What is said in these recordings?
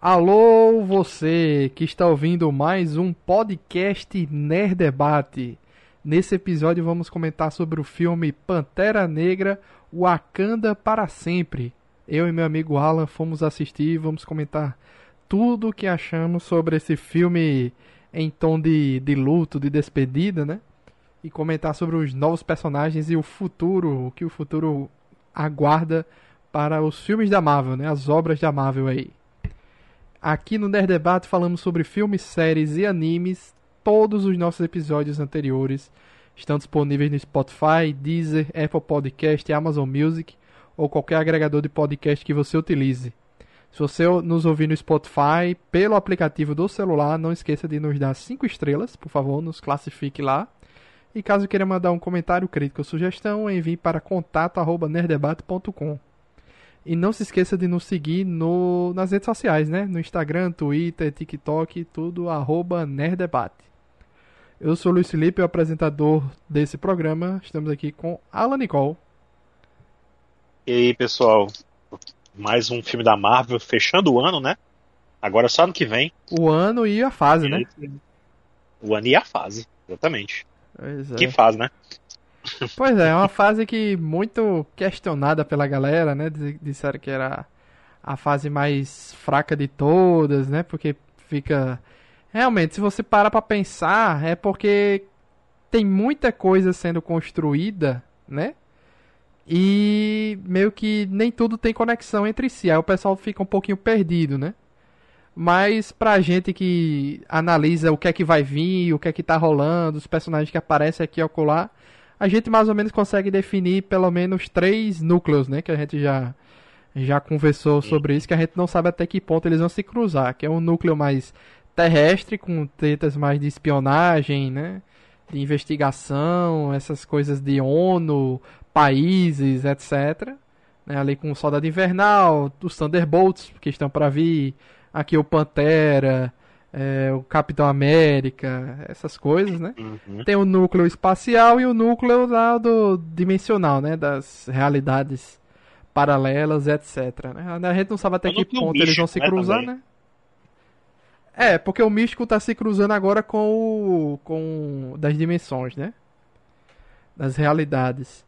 Alô, você que está ouvindo mais um podcast Nerd Debate. Nesse episódio vamos comentar sobre o filme Pantera Negra Wakanda para sempre. Eu e meu amigo Alan fomos assistir e vamos comentar tudo o que achamos sobre esse filme em tom de, de luto, de despedida, né? E comentar sobre os novos personagens e o futuro, o que o futuro aguarda para os filmes da Marvel, né? As obras da Marvel aí. Aqui no Nerd Debate falamos sobre filmes, séries e animes. Todos os nossos episódios anteriores estão disponíveis no Spotify, Deezer, Apple Podcast, Amazon Music ou qualquer agregador de podcast que você utilize. Se você nos ouvir no Spotify, pelo aplicativo do celular, não esqueça de nos dar 5 estrelas, por favor, nos classifique lá. E caso queira mandar um comentário, crítico ou sugestão, envie para contato@nerdebate.com. E não se esqueça de nos seguir no, nas redes sociais, né? No Instagram, Twitter, TikTok, tudo, arroba Nerdebate. Eu sou o Luiz Felipe, o apresentador desse programa. Estamos aqui com Alan Nicole. E aí, pessoal? Mais um filme da Marvel fechando o ano, né? Agora só ano que vem. O ano e a fase, né? O ano e a fase, exatamente. Pois é. Que fase, né? Pois é, é uma fase que muito questionada pela galera, né? Disseram que era a fase mais fraca de todas, né? Porque fica. Realmente, se você para pra pensar, é porque tem muita coisa sendo construída, né? E meio que nem tudo tem conexão entre si. Aí o pessoal fica um pouquinho perdido, né? Mas pra gente que analisa o que é que vai vir, o que é que tá rolando, os personagens que aparecem aqui e acolá, a gente mais ou menos consegue definir pelo menos três núcleos, né? Que a gente já, já conversou sobre isso, que a gente não sabe até que ponto eles vão se cruzar. Que é um núcleo mais terrestre, com tretas mais de espionagem, né? De investigação, essas coisas de ONU, países, etc. Né, ali com o Soldado Invernal, os Thunderbolts, que estão para vir, aqui o Pantera, é, o Capitão América, essas coisas, né? Uhum. Tem o núcleo espacial e o núcleo lá do dimensional, né? Das realidades paralelas, etc. Né? A gente não sabe até O que ponto eles vão se né, cruzar, também. né? É, porque o místico tá se cruzando agora com o. com. das dimensões, né? Das realidades.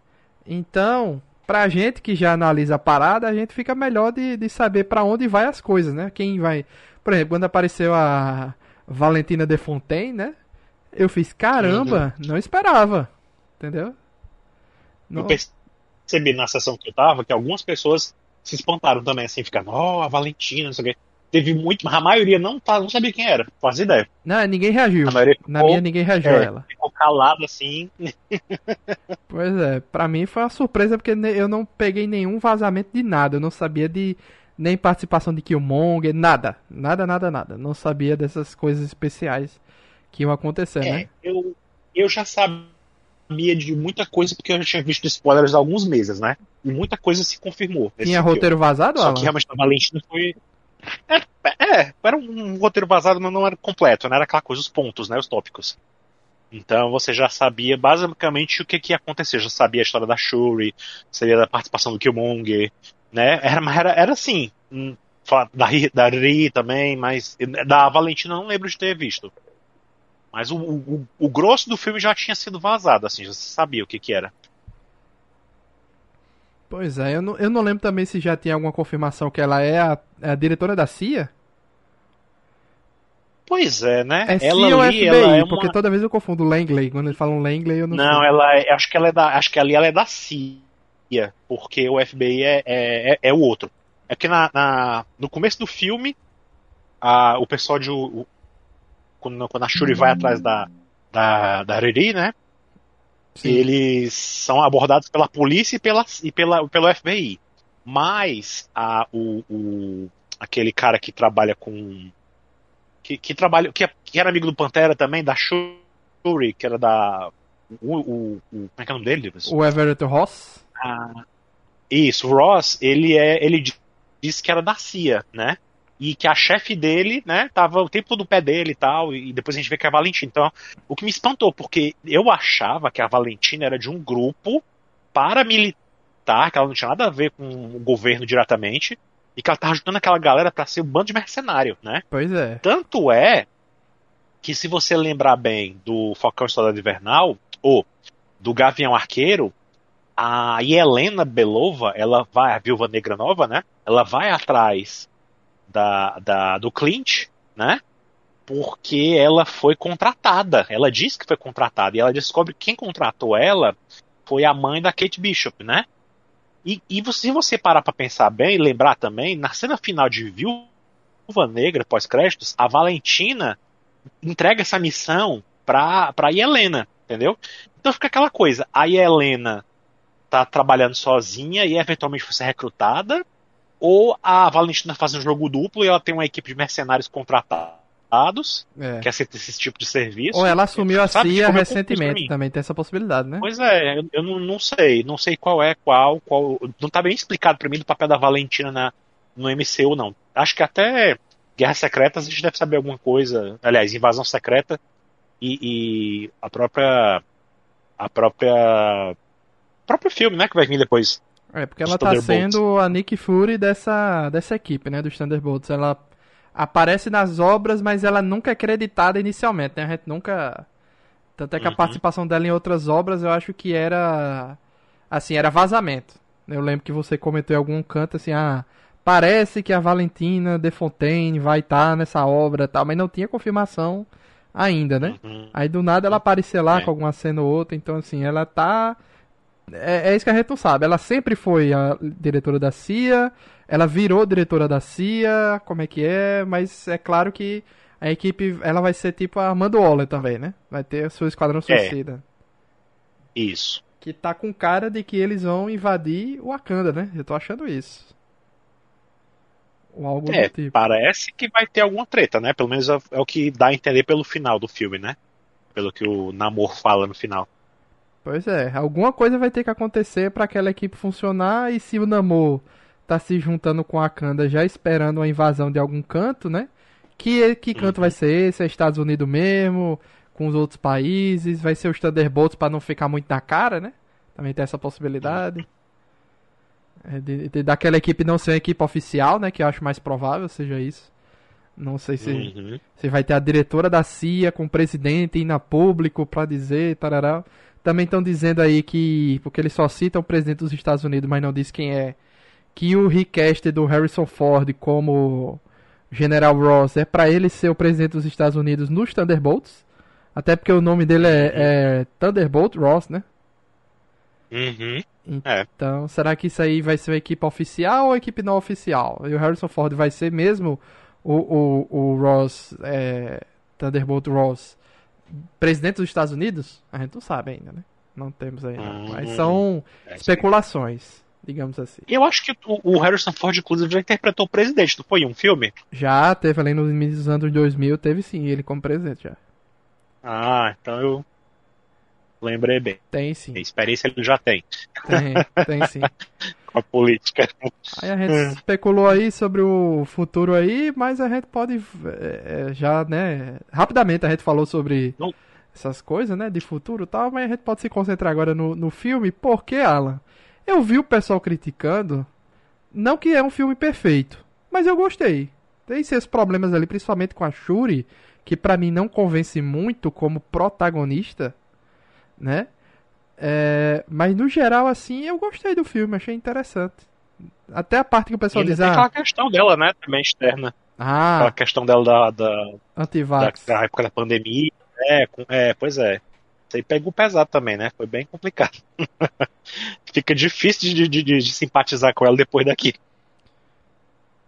Então, pra gente que já analisa a parada, a gente fica melhor de, de saber pra onde vai as coisas, né? Quem vai. Por exemplo, quando apareceu a Valentina de Fontaine, né? Eu fiz, caramba, não esperava. Entendeu? Não- Eu percebi na sessão que eu tava que algumas pessoas se espantaram também, assim, ficando, ó, a Valentina, não sei o quê. Teve muito, mas a maioria não, tá, não sabia quem era, fazia ideia. Não, ninguém reagiu. Maioria Na ficou, minha, ninguém reagiu é, a ela. ficou calado assim. Pois é, pra mim foi uma surpresa porque eu não peguei nenhum vazamento de nada. Eu não sabia de nem participação de Killmonger, nada. Nada, nada, nada. Não sabia dessas coisas especiais que iam acontecer, É, né? eu, eu já sabia de muita coisa porque eu já tinha visto spoilers há alguns meses, né? E muita coisa se confirmou. Tinha filme. roteiro vazado, Só Alan? que realmente a Valentina foi. É, é, era um roteiro vazado, mas não era completo, não era aquela coisa, os pontos, né? Os tópicos. Então você já sabia basicamente o que, que ia acontecer. Já sabia a história da Shuri, sabia da participação do Killmonger, né? Era, era, era assim. Da, da Ri também, mas da Valentina eu não lembro de ter visto. Mas o, o, o grosso do filme já tinha sido vazado, assim, já sabia o que, que era. Pois é, eu não, eu não lembro também se já tinha alguma confirmação que ela é a, é a diretora da CIA. Pois é, né? É ela CIA ou ali, FBI? é uma... Porque toda vez eu confundo Langley. Quando eles falam Langley, eu não, Não, sei. ela é, acho que ela é da, acho que ali ela é da CIA, porque o FBI é, é, é, é o outro. É que na, na- no começo do filme, a, o pessoal de o- quando, quando a Shuri vai atrás da da, da Riri, né? Sim. Eles são abordados pela polícia e pela e pela pelo FBI. Mas a, o, o aquele cara que trabalha com que, que trabalha que, que era amigo do Pantera também da Shuri, que era da o, o, o- como é que é o nome dele? O Everett Ross. Ah, isso, o Ross, ele é, ele di- disse que era da CIA, né? E que a chefe dele, né, tava o tempo todo no pé dele e tal, e depois a gente vê que é a Valentina. Então, o que me espantou, porque eu achava que a Valentina era de um grupo paramilitar, que ela não tinha nada a ver com o governo diretamente, e que ela tá ajudando aquela galera para ser um bando de mercenário, né? Pois é. Tanto é que se você lembrar bem do Falcão Soldado Invernal, ou do Gavião Arqueiro, a Helena Belova, ela vai, a Viúva Negra Nova, né? Ela vai atrás da, da, do Clint, né? Porque ela foi contratada. Ela diz que foi contratada. E ela descobre que quem contratou ela foi a mãe da Kate Bishop, né? E, e se você parar pra pensar bem, lembrar também, na cena final de Viúva Negra, pós-créditos, a Valentina entrega essa missão pra, pra Helena, entendeu? Então fica aquela coisa, a Helena tá trabalhando sozinha e eventualmente foi ser recrutada, ou a Valentina faz um jogo duplo e ela tem uma equipe de mercenários contratados, é. que aceita esse tipo de serviço. Ou ela assumiu a CIA tipo, recentemente, também tem essa possibilidade, né? Pois é, eu, eu não, não, sei, não sei qual é qual, qual, não tá bem explicado para mim do papel da Valentina na, no MCU, não. Acho que até Guerras Secretas a gente deve saber alguma coisa, aliás, Invasão Secreta e, e a própria a própria próprio filme, né, que vai vir depois. É, porque ela tá sendo a Nick Fury dessa, dessa equipe, né, dos Thunderbolts. Ela aparece nas obras, mas ela nunca é creditada inicialmente, né? A gente nunca... Tanto é que uhum. a participação dela em outras obras eu acho que era... Assim, era vazamento. Eu lembro que você comentou em algum canto assim, ah, parece que a Valentina de Fontaine vai estar tá nessa obra tal, mas não tinha confirmação ainda, né? Uhum. Aí do nada ela apareceu lá é. com alguma cena ou outra, então assim, ela tá é, é, isso que a gente não sabe. Ela sempre foi a diretora da CIA, ela virou diretora da CIA, como é que é, mas é claro que a equipe ela vai ser tipo a Amanda Waller também, né? Vai ter a sua esquadrão é. suicida. É. Isso. Que tá com cara de que eles vão invadir o Wakanda, né? Eu tô achando isso. Ou algo é, do tipo. Parece que vai ter alguma treta, né? Pelo menos é, é o que dá a entender pelo final do filme, né? Pelo que o Namor fala no final. Pois é, alguma coisa vai ter que acontecer para aquela equipe funcionar e se o Namor tá se juntando com a Kanda já esperando uma invasão de algum canto, né? Que, que canto vai ser esse? É Estados Unidos mesmo? Com os outros países? Vai ser os Thunderbolts para não ficar muito na cara, né? Também tem essa possibilidade. É de, de, daquela equipe não ser uma equipe oficial, né? Que eu acho mais provável seja isso. Não sei se, uhum. se vai ter a diretora da CIA com o presidente indo a público para dizer, tarará. Também estão dizendo aí que, porque eles só citam o presidente dos Estados Unidos, mas não diz quem é, que o request do Harrison Ford como General Ross é para ele ser o presidente dos Estados Unidos nos Thunderbolts. Até porque o nome dele é, é Thunderbolt Ross, né? Uhum. Então, é. será que isso aí vai ser uma equipe oficial ou equipe não oficial? E o Harrison Ford vai ser mesmo o, o, o Ross, é, Thunderbolt Ross, presidente dos Estados Unidos? A gente não sabe ainda, né? Não temos ainda. Hum, mas são é, especulações, digamos assim. Eu acho que o, Harrison Ford, inclusive, já interpretou o presidente, não foi um filme? Já, teve ali nos anos 2000, teve sim, ele como presidente já. Ah, então eu lembrei bem. Tem sim. A experiência ele já tem. Tem, tem sim. Com a política. Aí a gente é. especulou aí sobre o futuro aí, mas a gente pode é, é, já, né, rapidamente a gente falou sobre Não. essas coisas, né, de futuro e tal, mas a gente pode se concentrar agora no, no filme, porque, Alan, eu vi o pessoal criticando, não que é um filme perfeito, mas eu gostei. Tem seus problemas ali, principalmente com a Shuri, que para mim não convence muito como protagonista, né? É, mas no geral, assim, eu gostei do filme, achei interessante. Até a parte que o pessoal diz. Tem ah, aquela questão dela, né? Também externa. Ah. Aquela questão dela da. da, da, da época da pandemia. É, é, pois é. Isso aí pegou pesado também, né? Foi bem complicado. Fica difícil de, de, de, de, simpatizar com ela depois daqui.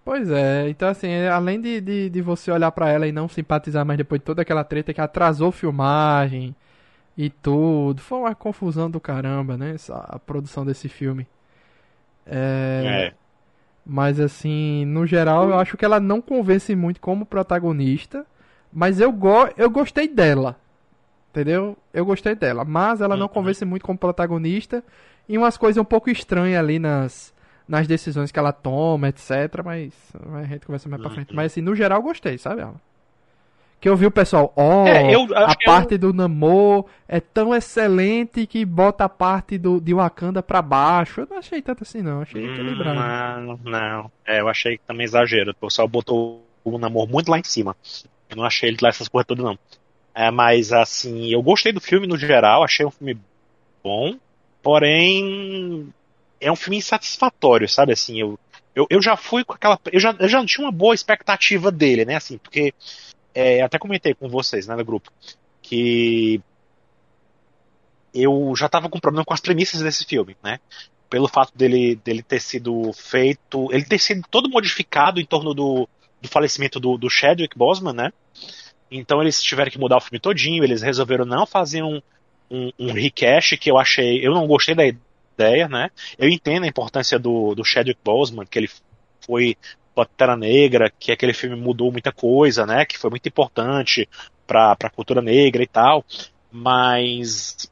Pois é, então assim, além de, de, de você olhar para ela e não simpatizar mais depois de toda aquela treta que atrasou filmagem, e tudo. Foi uma confusão do caramba, né? Essa, a produção desse filme. É, é. Mas assim, no geral, eu acho que ela não convence muito como protagonista. Mas eu, go eu gostei dela. Entendeu? Eu gostei dela. Mas ela não uhum. convence muito como protagonista. E umas coisas um pouco estranhas ali nas, nas decisões que ela toma, etc. Mas a gente conversa mais pra frente. Uhum. Mas assim, no geral, eu gostei, sabe, ela? Que eu vi o pessoal, ó, oh, é, a parte eu... do Namor é tão excelente que bota a parte do, de Wakanda pra baixo. Eu não achei tanto assim, não. Achei hum, equilibrado. Não, não. É, eu achei que também exagero. O pessoal botou o Namor muito lá em cima. Eu não achei ele lá essas coisas todas, não. É, mas, assim, eu gostei do filme no geral. Achei um filme bom. Porém, é um filme insatisfatório, sabe? Assim, eu, eu, eu já fui com aquela. Eu já, eu já tinha uma boa expectativa dele, né? Assim, porque. É, até comentei com vocês, né, no grupo, que eu já tava com problema com as premissas desse filme, né? Pelo fato dele, dele ter sido feito. Ele ter sido todo modificado em torno do, do falecimento do, do Chadwick Boseman, né? Então eles tiveram que mudar o filme todinho, eles resolveram não fazer um, um, um recash que eu achei. Eu não gostei da ideia, né? Eu entendo a importância do, do Chadwick Boseman, que ele foi Pantera Negra, que aquele filme mudou muita coisa, né? Que foi muito importante para a cultura negra e tal. Mas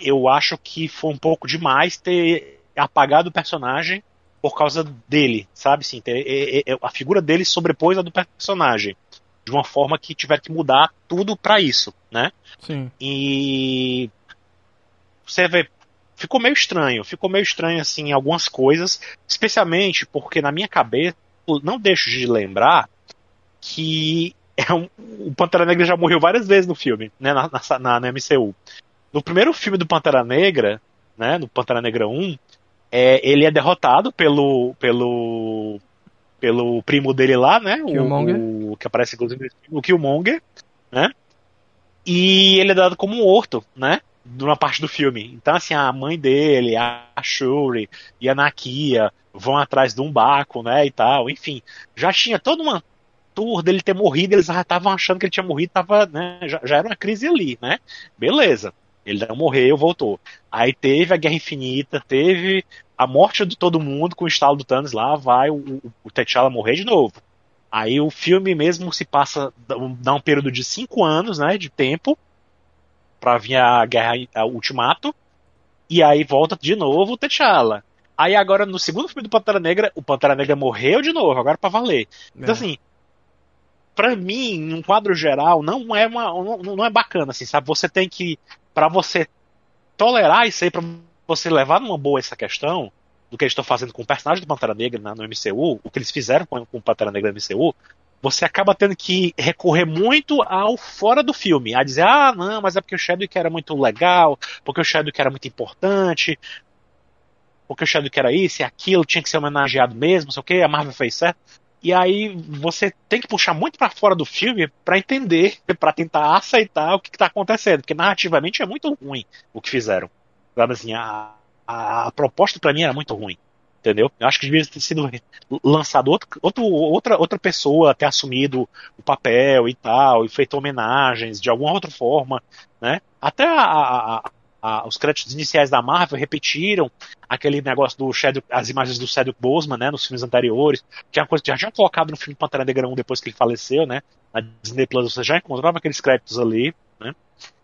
eu acho que foi um pouco demais ter apagado o personagem por causa dele, sabe? Sim, ter, a figura dele sobrepôs a do personagem de uma forma que tiver que mudar tudo para isso, né? Sim. E você vê, ficou meio estranho, ficou meio estranho assim algumas coisas, especialmente porque na minha cabeça não deixo de lembrar que é um, o Pantera Negra já morreu várias vezes no filme, né, na, na, na MCU. No primeiro filme do Pantera Negra, né, no Pantera Negra 1, é, ele é derrotado pelo pelo pelo primo dele lá, né, o, o, que aparece inclusive o Killmonger, né? E ele é dado como um morto, né? Numa parte do filme. Então, assim, a mãe dele, a Shuri e a Nakia vão atrás de um Baco, né, e tal. Enfim, já tinha toda uma tour dele ter morrido, eles já estavam achando que ele tinha morrido, tava, né, já, já era uma crise ali, né? Beleza. Ele não morreu, voltou. Aí teve a Guerra Infinita, teve a morte de todo mundo com o estalo do Thanos lá, vai o, o, o T'Challa morrer de novo. Aí o filme mesmo se passa, dá um período de cinco anos, né, de tempo, pra vir a guerra a Ultimato. E aí volta de novo o T'Challa. Aí agora no segundo filme do Pantera Negra, o Pantera Negra morreu de novo, agora para valer. Então, é. Assim, para mim, um quadro geral, não é uma não, não é bacana assim, sabe? Você tem que para você tolerar isso aí, para você levar numa boa essa questão do que eles estão fazendo com o personagem do Pantera Negra no MCU, o que eles fizeram com, com o Pantera Negra no MCU, você acaba tendo que recorrer muito ao fora do filme, a dizer, ah, não, mas é porque o Chadwick era muito legal, porque o Chadwick era muito importante, porque o Chadwick era isso e aquilo, tinha que ser homenageado mesmo, não sei o que, a Marvel fez certo. E aí você tem que puxar muito para fora do filme para entender, para tentar aceitar o que, está acontecendo, porque narrativamente é muito ruim o que fizeram. Sabe assim, a, a proposta para mim era muito ruim entendeu? Eu acho que devia ter sido lançado outro, outro, outra, outra pessoa ter assumido o papel e tal, e feito homenagens de alguma outra forma, né? Até a, a, a, os créditos iniciais da Marvel repetiram aquele negócio do Shadow, as imagens do Cedric Boseman, né, nos filmes anteriores, que é uma coisa que já tinha colocado no filme Pantera Negra 1 depois que ele faleceu, né? Na Disney Plus você já encontrava aqueles créditos ali, né?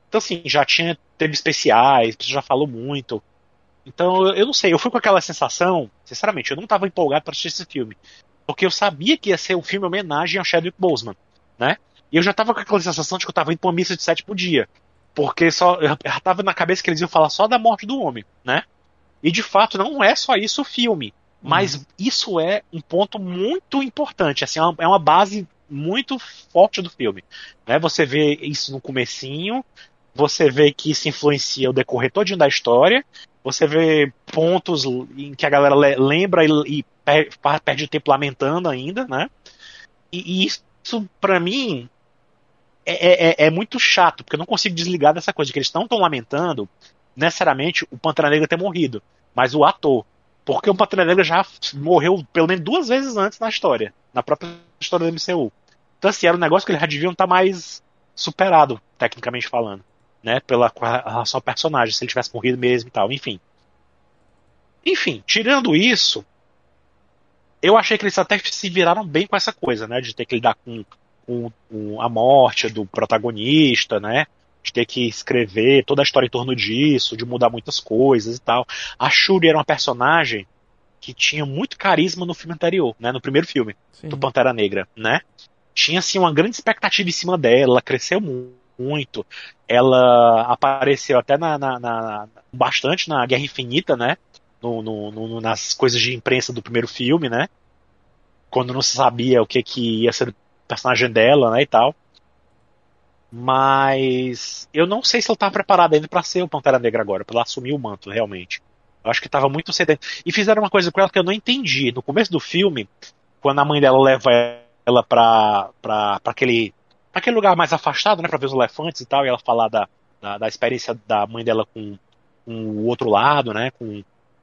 Então assim, já tinha teve especiais, já falou muito. Então, eu, não sei, eu fui com aquela sensação, sinceramente, eu não estava empolgado para assistir esse filme. Porque eu sabia que ia ser um filme homenagem ao Chadwick Boseman, né? E eu já estava com aquela sensação de que eu estava indo pra uma missa de sétimo dia. Porque só, eu já tava na cabeça que eles iam falar só da morte do homem, né? E de fato não é só isso o filme. Mas uhum. isso é um ponto muito importante, assim, é uma é base muito forte do filme. Né? Você vê isso no comecinho, você vê que isso influencia o decorrer todinho da história, você vê pontos em que a galera lembra e, e perde tempo lamentando ainda, né? E, e isso, para mim, é, é, é, muito chato, porque eu não consigo desligar dessa coisa, de que eles não estão lamentando necessariamente o Pantera Negra ter morrido, mas o ator. Porque o Pantera Negra já morreu pelo menos duas vezes antes na história, na própria história do MCU. Então, assim, era um negócio que eles já deviam estar tá mais superado, tecnicamente falando né? Pela relação ao personagem, se ele tivesse morrido mesmo e tal, enfim. Enfim, tirando isso, eu achei que eles até se viraram bem com essa coisa, né? De ter que lidar com, com, com a morte do protagonista, né? De ter que escrever toda a história em torno disso, de mudar muitas coisas e tal. A Shuri era uma personagem que tinha muito carisma no filme anterior, né? No primeiro filme Sim. do Pantera Negra, né? tinha assim uma grande expectativa em cima dela, ela cresceu muito. Ela apareceu até na, na, na bastante na Guerra Infinita, né? No, no, no, nas coisas de imprensa do primeiro filme, né? Quando não se sabia o que, que ia ser o personagem dela, né? E tal. Mas eu não sei se ela tá preparada ainda para ser o Pantera Negra agora, para ela assumir o manto, realmente. Eu acho que tava muito cedo. E fizeram uma coisa com ela que eu não entendi. No começo do filme, quando a mãe dela leva ela pra, pra, pra aquele aquele lugar mais afastado, né, pra ver os elefantes e tal, e ela falar da, da, da experiência da mãe dela com, com o outro lado, né, com,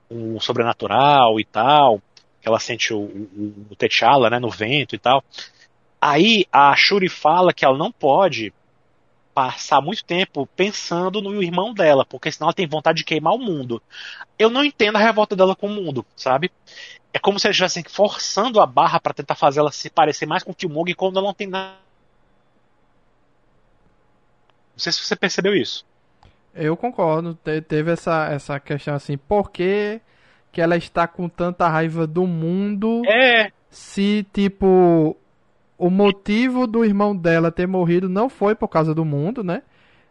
com o sobrenatural e tal, que ela sente o, o, o T'Challa, né, no vento e tal. Aí a Shuri fala que ela não pode passar muito tempo pensando no irmão dela, porque senão ela tem vontade de queimar o mundo. Eu não entendo a revolta dela com o mundo, sabe? É como se eles estivessem forçando a barra para tentar fazer ela se parecer mais com o Killmonger quando ela não tem nada. Não sei se você percebeu isso. Eu concordo. Te teve essa, essa questão assim, por que, que ela está com tanta raiva do mundo? É. Se, tipo, o motivo do irmão dela ter morrido não foi por causa do mundo, né?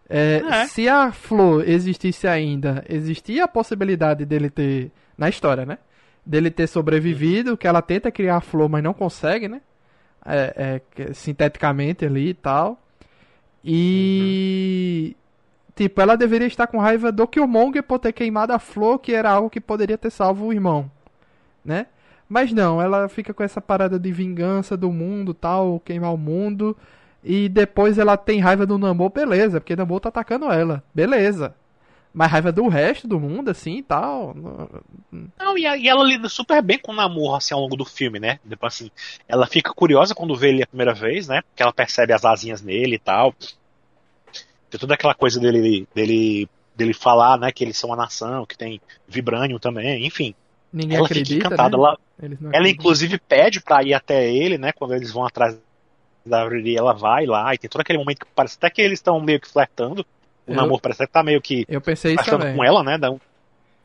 É, é. Se a flor existisse ainda, existia a possibilidade dele ter. Na história, né? Dele ter sobrevivido, que ela tenta criar a flor, mas não consegue, né? É, é, sinteticamente ali e tal. E. Tipo, ela deveria estar com raiva do Killmonger por ter queimado a flor, que era algo que poderia ter salvo o irmão, né? Mas não, ela fica com essa parada de vingança do mundo, tal, queimar o mundo. E depois ela tem raiva do Namor, beleza, porque Namor tá atacando ela, beleza. Mas raiva do resto do mundo, assim e tal. Não, e, e, ela lida super bem com o Namor, assim, ao longo do filme, né? Depois, assim, ela fica curiosa quando vê ele a primeira vez, né? Porque ela percebe as asinhas nele e tal. Tem toda aquela coisa dele, dele, dele falar, né? Que eles são uma nação, que tem vibrânio também, enfim. Ninguém ela acredita, fica encantada. Né? Ela, ela inclusive pede para ir até ele, né? Quando eles vão atrás da árvore, ela vai lá e tem todo aquele momento que parece até que eles estão meio que flertando. O eu, namoro parece que tá meio que eu pensei isso também. com ela, né?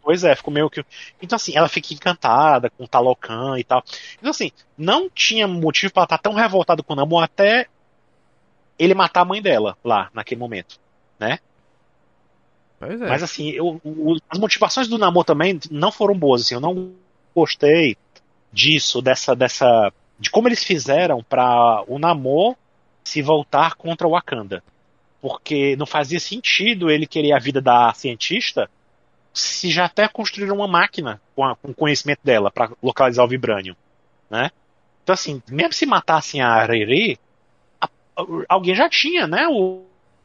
Pois é, ficou meio que. Então, assim, ela fica encantada com o Talocan e tal. Então, assim, não tinha motivo para ela estar tá tão revoltada com o Namor até ele matar a mãe dela lá, naquele momento, né? Pois é. Mas assim, eu, o, as motivações do Namor também não foram boas. Assim, eu não gostei disso, dessa, dessa, de como eles fizeram para o Namor se voltar contra o Wakanda, porque não fazia sentido ele querer a vida da cientista se já até construíram uma máquina com, a, com conhecimento dela para localizar o vibrânio, né? Então assim, mesmo se matassem a Ariri, alguém já tinha, né? O,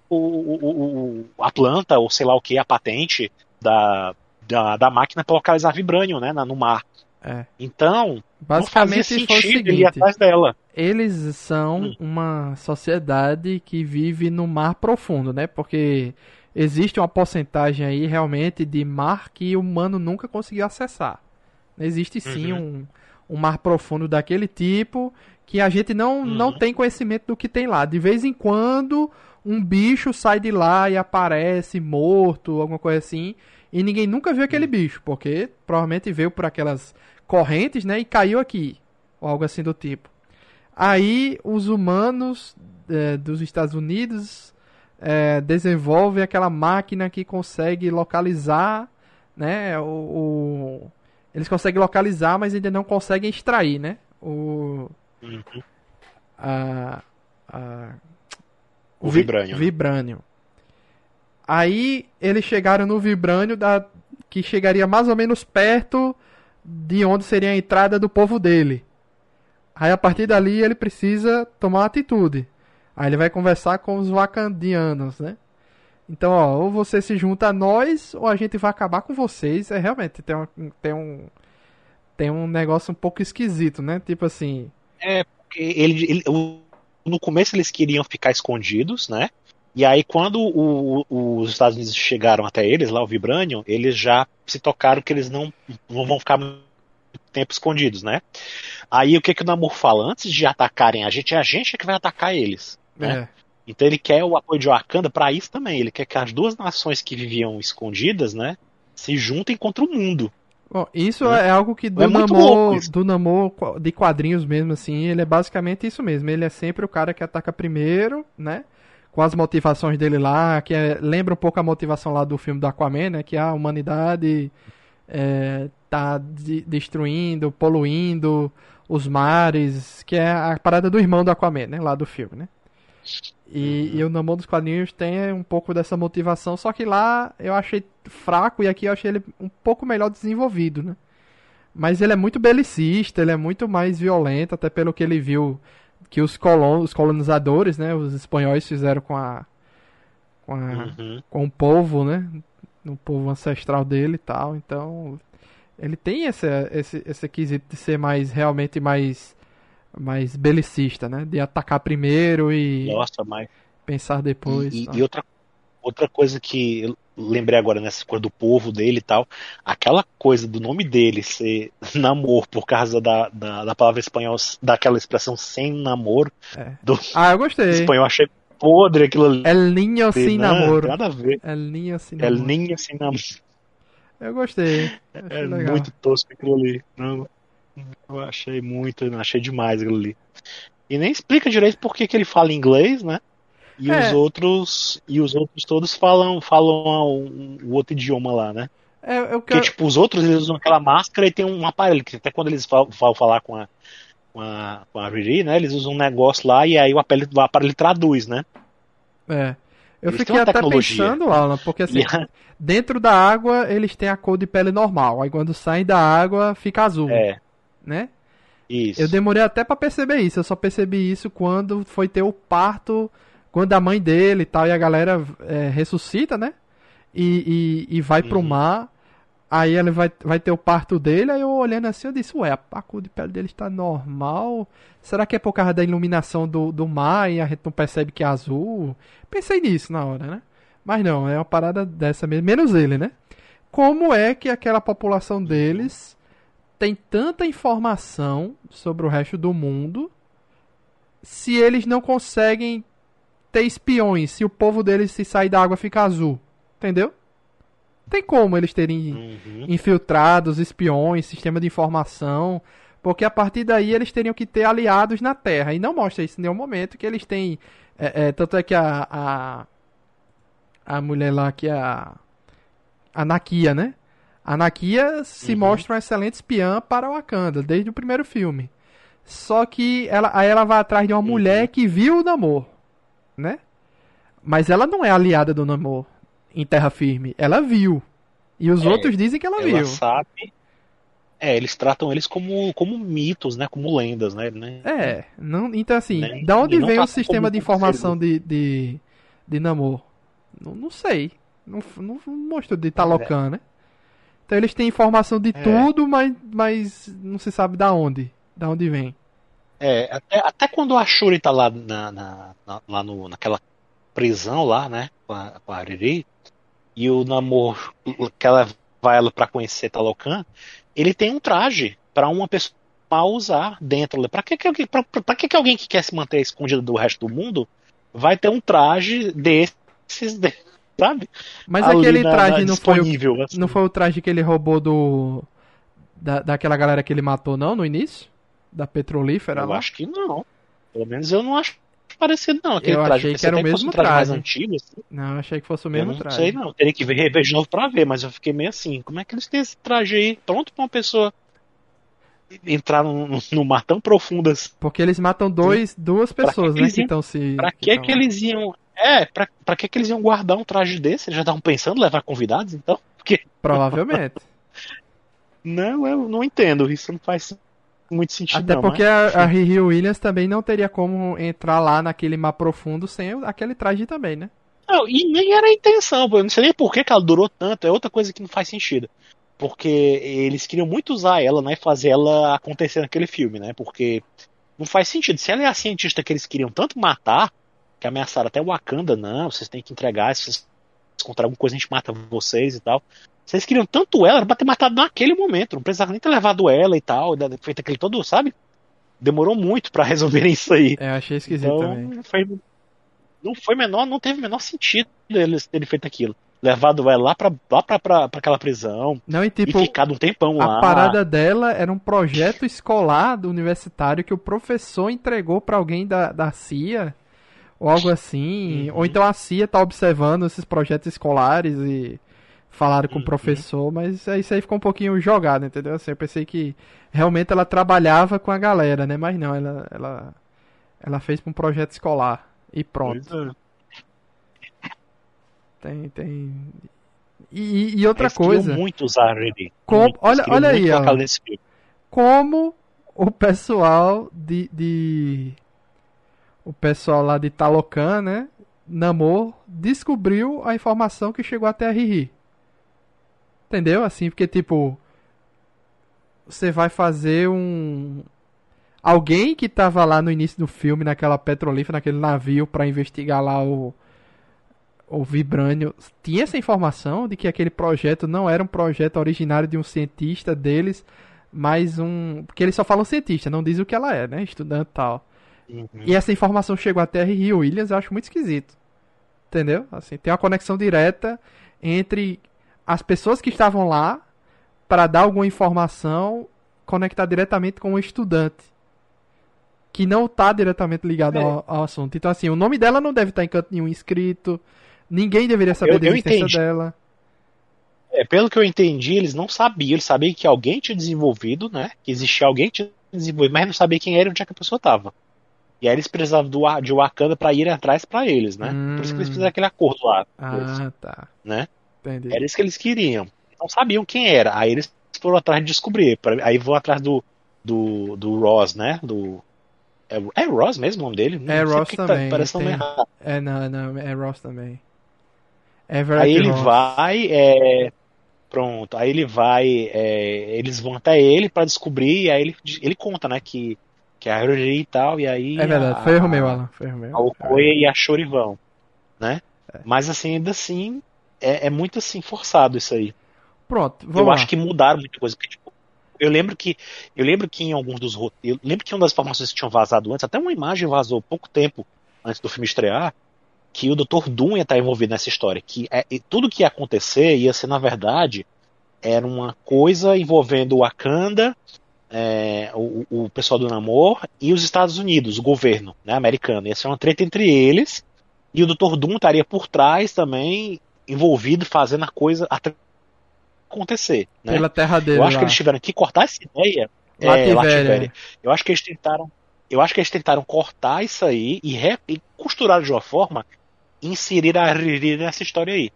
o, o, a planta, ou sei lá o que, a patente da, da, da máquina para localizar vibrânio, né, no mar. É. Então, basicamente não fazia foi o seguinte, ir atrás dela. Eles são hum. uma sociedade que vive no mar profundo, né? Porque existe uma porcentagem aí realmente de mar que o humano nunca conseguiu acessar. Existe sim uhum. um, um mar profundo daquele tipo que a gente não, uhum. não tem conhecimento do que tem lá. De vez em quando um bicho sai de lá e aparece morto, alguma coisa assim, e ninguém nunca viu aquele bicho, porque provavelmente veio por aquelas correntes, né, e caiu aqui, ou algo assim do tipo. Aí os humanos é, dos Estados Unidos é, desenvolvem aquela máquina que consegue localizar, né, o, o, eles conseguem localizar, mas ainda não conseguem extrair, né, o uhum. a, a o Vibrânio. Vibrânio. Aí eles chegaram no Vibrânio da, que chegaria mais ou menos perto de onde seria a entrada do povo dele. Aí a partir dali ele precisa tomar atitude. Aí ele vai conversar com os vacandianos, né? Então, ó, ou você se junta a nós, ou a gente vai acabar com vocês. É realmente tem um, tem um, tem um negócio um pouco esquisito, né? Tipo assim. É, porque ele, ele, no começo eles queriam ficar escondidos, né? E aí, quando o, o, os Estados Unidos chegaram até eles, lá o Vibranium, eles já se tocaram que eles não, não vão ficar tempo escondidos, né? Aí o que, que o Namor fala? Antes de atacarem a gente, é a gente que vai atacar eles. Né? É. Então ele quer o apoio de Wakanda para isso também. Ele quer que as duas nações que viviam escondidas, né, se juntem contra o mundo. Bom, isso é, é algo que do É Namor, do Namor de quadrinhos mesmo, assim, ele é basicamente isso mesmo. Ele é sempre o cara que ataca primeiro, né? Com as motivações dele lá, que é- lembra um pouco a motivação lá do filme do Aquaman, né? Que a humanidade é, tá de- destruindo, poluindo os mares, que é a parada do irmão do Aquaman, né? Lá do filme, né? E, Uhum. e o Namor dos quadrinhos tem um pouco dessa motivação, só que lá eu achei fraco e aqui eu achei ele um pouco melhor desenvolvido, né? Mas ele é muito belicista, ele é muito mais violento, até pelo que ele viu que os, colon, os colonizadores, né, os espanhóis fizeram com a com, a, Uhum. com o povo, né, no povo ancestral dele e tal. Então, ele tem esse esse esse quesito de ser mais realmente mais mais belicista, né, de atacar primeiro e Nossa, mas. pensar depois. E, tal. e outra, outra coisa que eu lembrei agora nessa coisa do povo dele e tal, aquela coisa do nome dele ser namor por causa da, da, da palavra espanhol, daquela expressão sem namoro, É. do Ah, eu gostei. espanhol, achei podre aquilo ali. El Niño sem Não, namoro. Nada a ver. El Niño sem É namoro. ninho sem namoro. Eu gostei. É legal. muito tosco aquilo ali. Não, eu achei muito, eu achei demais aquilo ali. E nem explica direito por que, ele fala inglês, né? E É. os outros e os outros todos falam falam um, um outro idioma lá, né? É, eu Porque, quero... tipo, os outros eles usam aquela máscara e tem um aparelho, que até quando eles vão falar com a, com a, com a Riri, né? Eles usam um negócio lá e aí o aparelho, o aparelho traduz, né? É. Eu Eles fiquei até tecnologia. pensando, Alan, porque assim, dentro da água eles têm a cor de pele normal, aí quando saem da água fica azul, é, né? isso. Eu demorei até pra perceber isso, eu só percebi isso quando foi ter o parto, quando a mãe dele e tal, e a galera é, ressuscita, né? E, e, e vai pro Uhum. mar, aí ele vai, vai ter o parto dele, aí eu olhando assim, eu disse, ué, a cor de pele dele está normal? Será que é por causa da iluminação do, do mar e a gente não percebe que é azul? Pensei nisso na hora, né? Mas não, é uma parada dessa mesmo, menos ele, né? Como é que aquela população deles tem tanta informação sobre o resto do mundo se eles não conseguem ter espiões, se o povo deles se sair da água fica azul? Entendeu? Tem como eles terem Uhum. infiltrados, espiões, sistema de informação, porque a partir daí eles teriam que ter aliados na Terra. E não mostra isso em nenhum momento que eles têm. é, é, tanto é que a, a. A mulher lá que é a. A Nakia, né? A Nakia se Uhum. mostra uma excelente espiã para Wakanda, desde o primeiro filme. Só que ela, aí ela vai atrás de uma Uhum. mulher que viu o Namor, né? Mas ela não é aliada do Namor em Terra Firme. Ela viu. E os É, outros dizem que ela, Ela viu. sabe. É, eles tratam eles como, como mitos, né? Como lendas, né? É, não, então assim, Né? da onde vem o sistema de informação de, de, de Namor? Não, não sei. Não, não, mostrou de Talocan, né? Então eles têm informação de É. tudo, mas, mas não se sabe da onde. Da onde vem. É, até, até quando a Shuri tá lá, na, na- na- lá no, naquela prisão lá, né? Com a, com a Riri, e o namoro que ela vai ela pra conhecer Talocan, ele tem um traje pra uma pessoa usar dentro. Pra que, que, alguém- pra, pra- que, que alguém que quer se manter escondido do resto do mundo vai ter um traje desses, de- sabe? Mas Ali aquele na- traje na- não, foi o, assim. não foi o traje que ele roubou do. Da, daquela galera que ele matou, não, no início? Da petrolífera Eu lá? acho que não. Pelo menos eu não acho parecido, não. Aquele Eu traje. achei que era o mesmo um traje, mais traje. antigo, assim. Não, eu achei que fosse o Eu mesmo não traje. sei, não. Teria que ver, rever de novo pra ver, mas eu fiquei meio assim. Como é que eles têm esse traje aí pronto pra uma pessoa entrar no, no mar tão profundo assim? Porque eles matam dois, duas que pessoas, que né? Que iam- estão se. Pra que tão- que eles iam. É, pra, pra que que eles iam guardar um traje desse? Eles já estavam pensando em levar convidados, então? Porque. Provavelmente. Não, eu não entendo. Isso não faz muito sentido, Até não. porque mas- a, a Riri Williams também não teria como entrar lá naquele mar profundo sem aquele traje também, né? Não, e nem era a intenção, pô. Eu não sei nem por que, que ela durou tanto. É outra coisa que não faz sentido. Porque eles queriam muito usar ela, né? E fazer ela acontecer naquele filme, né? Porque não faz sentido. Se ela é a cientista que eles queriam tanto matar, que ameaçaram até o Wakanda, não, vocês têm que entregar, se vocês encontrar alguma coisa, a gente mata vocês e tal. Vocês queriam tanto ela, era pra ter matado naquele momento. Não precisava nem ter levado ela e tal, feito aquele todo, sabe? Demorou muito pra resolverem isso aí. É, eu achei esquisito Então, também. não foi, não foi menor, não teve o menor sentido eles terem feito aquilo. levado ela lá pra, lá pra, pra, pra aquela prisão Não, e tipo, e ficado um tempão a lá. parada dela era um projeto escolar do universitário que o professor entregou pra alguém da, da CIA, ou algo assim. Uhum. Ou então a CIA tá observando esses projetos escolares e falaram com o Uhum. professor, mas isso aí ficou um pouquinho jogado, entendeu? Assim, eu pensei que realmente ela trabalhava com a galera, né? Mas não, ela, ela, ela fez pra um projeto escolar. E pronto. É. Tem, tem. E, e outra Eles coisa. muito usar Riri. Com- olha- olha aí, ó. como o pessoal de, de o pessoal lá de Talocan, né, Namor descobriu a informação que chegou até a Riri. Entendeu? Assim, porque tipo você vai fazer um alguém que tava lá no início do filme naquela petrolífera, naquele navio pra investigar lá o o Vibrânio tinha essa informação de que aquele projeto não era um projeto originário de um cientista deles, mas um. Porque eles só falam cientista, não diz o que ela é, né? Estudante e tal. Uhum. E essa informação chegou até a Rio Williams, eu acho muito esquisito. Entendeu? Assim, tem uma conexão direta entre as pessoas que estavam lá para dar alguma informação conectar diretamente com o estudante. Que não tá diretamente ligado É. ao, ao assunto. Então, assim, o nome dela não deve estar em canto nenhum escrito. Ninguém deveria saber Eu- da existência entendi. dela. É, pelo que eu entendi, eles não sabiam. Eles sabiam que alguém tinha desenvolvido, né? Que existia alguém que tinha desenvolvido, mas não sabia quem era e onde é que a pessoa estava. E aí eles precisavam do, de Wakanda pra ir atrás pra eles, né? Por isso que eles Hum. fizeram aquele acordo lá. com eles, Ah, tá. né? Entendi. Era isso que eles queriam. Não sabiam quem era. Aí eles foram atrás de descobrir. Aí vão atrás do, do, do Ross, né? Do. É, é Ross mesmo o nome dele? Não É Ross que também, Tá, parece nome tem- errado. É, não, não, é Ross também. Everett Aí ele Ross. vai, é, pronto, aí ele vai, é, eles vão até ele pra descobrir, e aí ele, ele conta, né, que, que a Riri e tal, e aí É verdade, a, foi erro meu, Alan. Foi erro meu. a Okoye e a Shuri vão, né? É. Mas assim, ainda assim, é, é muito assim, forçado isso aí. Pronto, Eu vamos lá. acho que mudaram muita coisa, porque, tipo, eu lembro que eu lembro que em alguns dos roteiros, eu lembro que uma das informações que tinham vazado antes, até uma imagem vazou pouco tempo antes do filme estrear, que o Dr. Doom ia estar envolvido nessa história, que é, tudo que ia acontecer ia ser na verdade era uma coisa envolvendo o Wakanda, é, o, o pessoal do Namor e os Estados Unidos, o governo, né, americano. Ia ser uma treta entre eles e o Dr. Doom estaria por trás também envolvido fazendo a coisa acontecer, né? Pela terra dele Eu acho lá. que eles tiveram que cortar essa ideia. Lativéria. É, Lativéria. Eu acho que eles tentaram. Eu acho que eles tentaram cortar isso aí e, re, e costurar de uma forma inserir a Riri nessa história aí.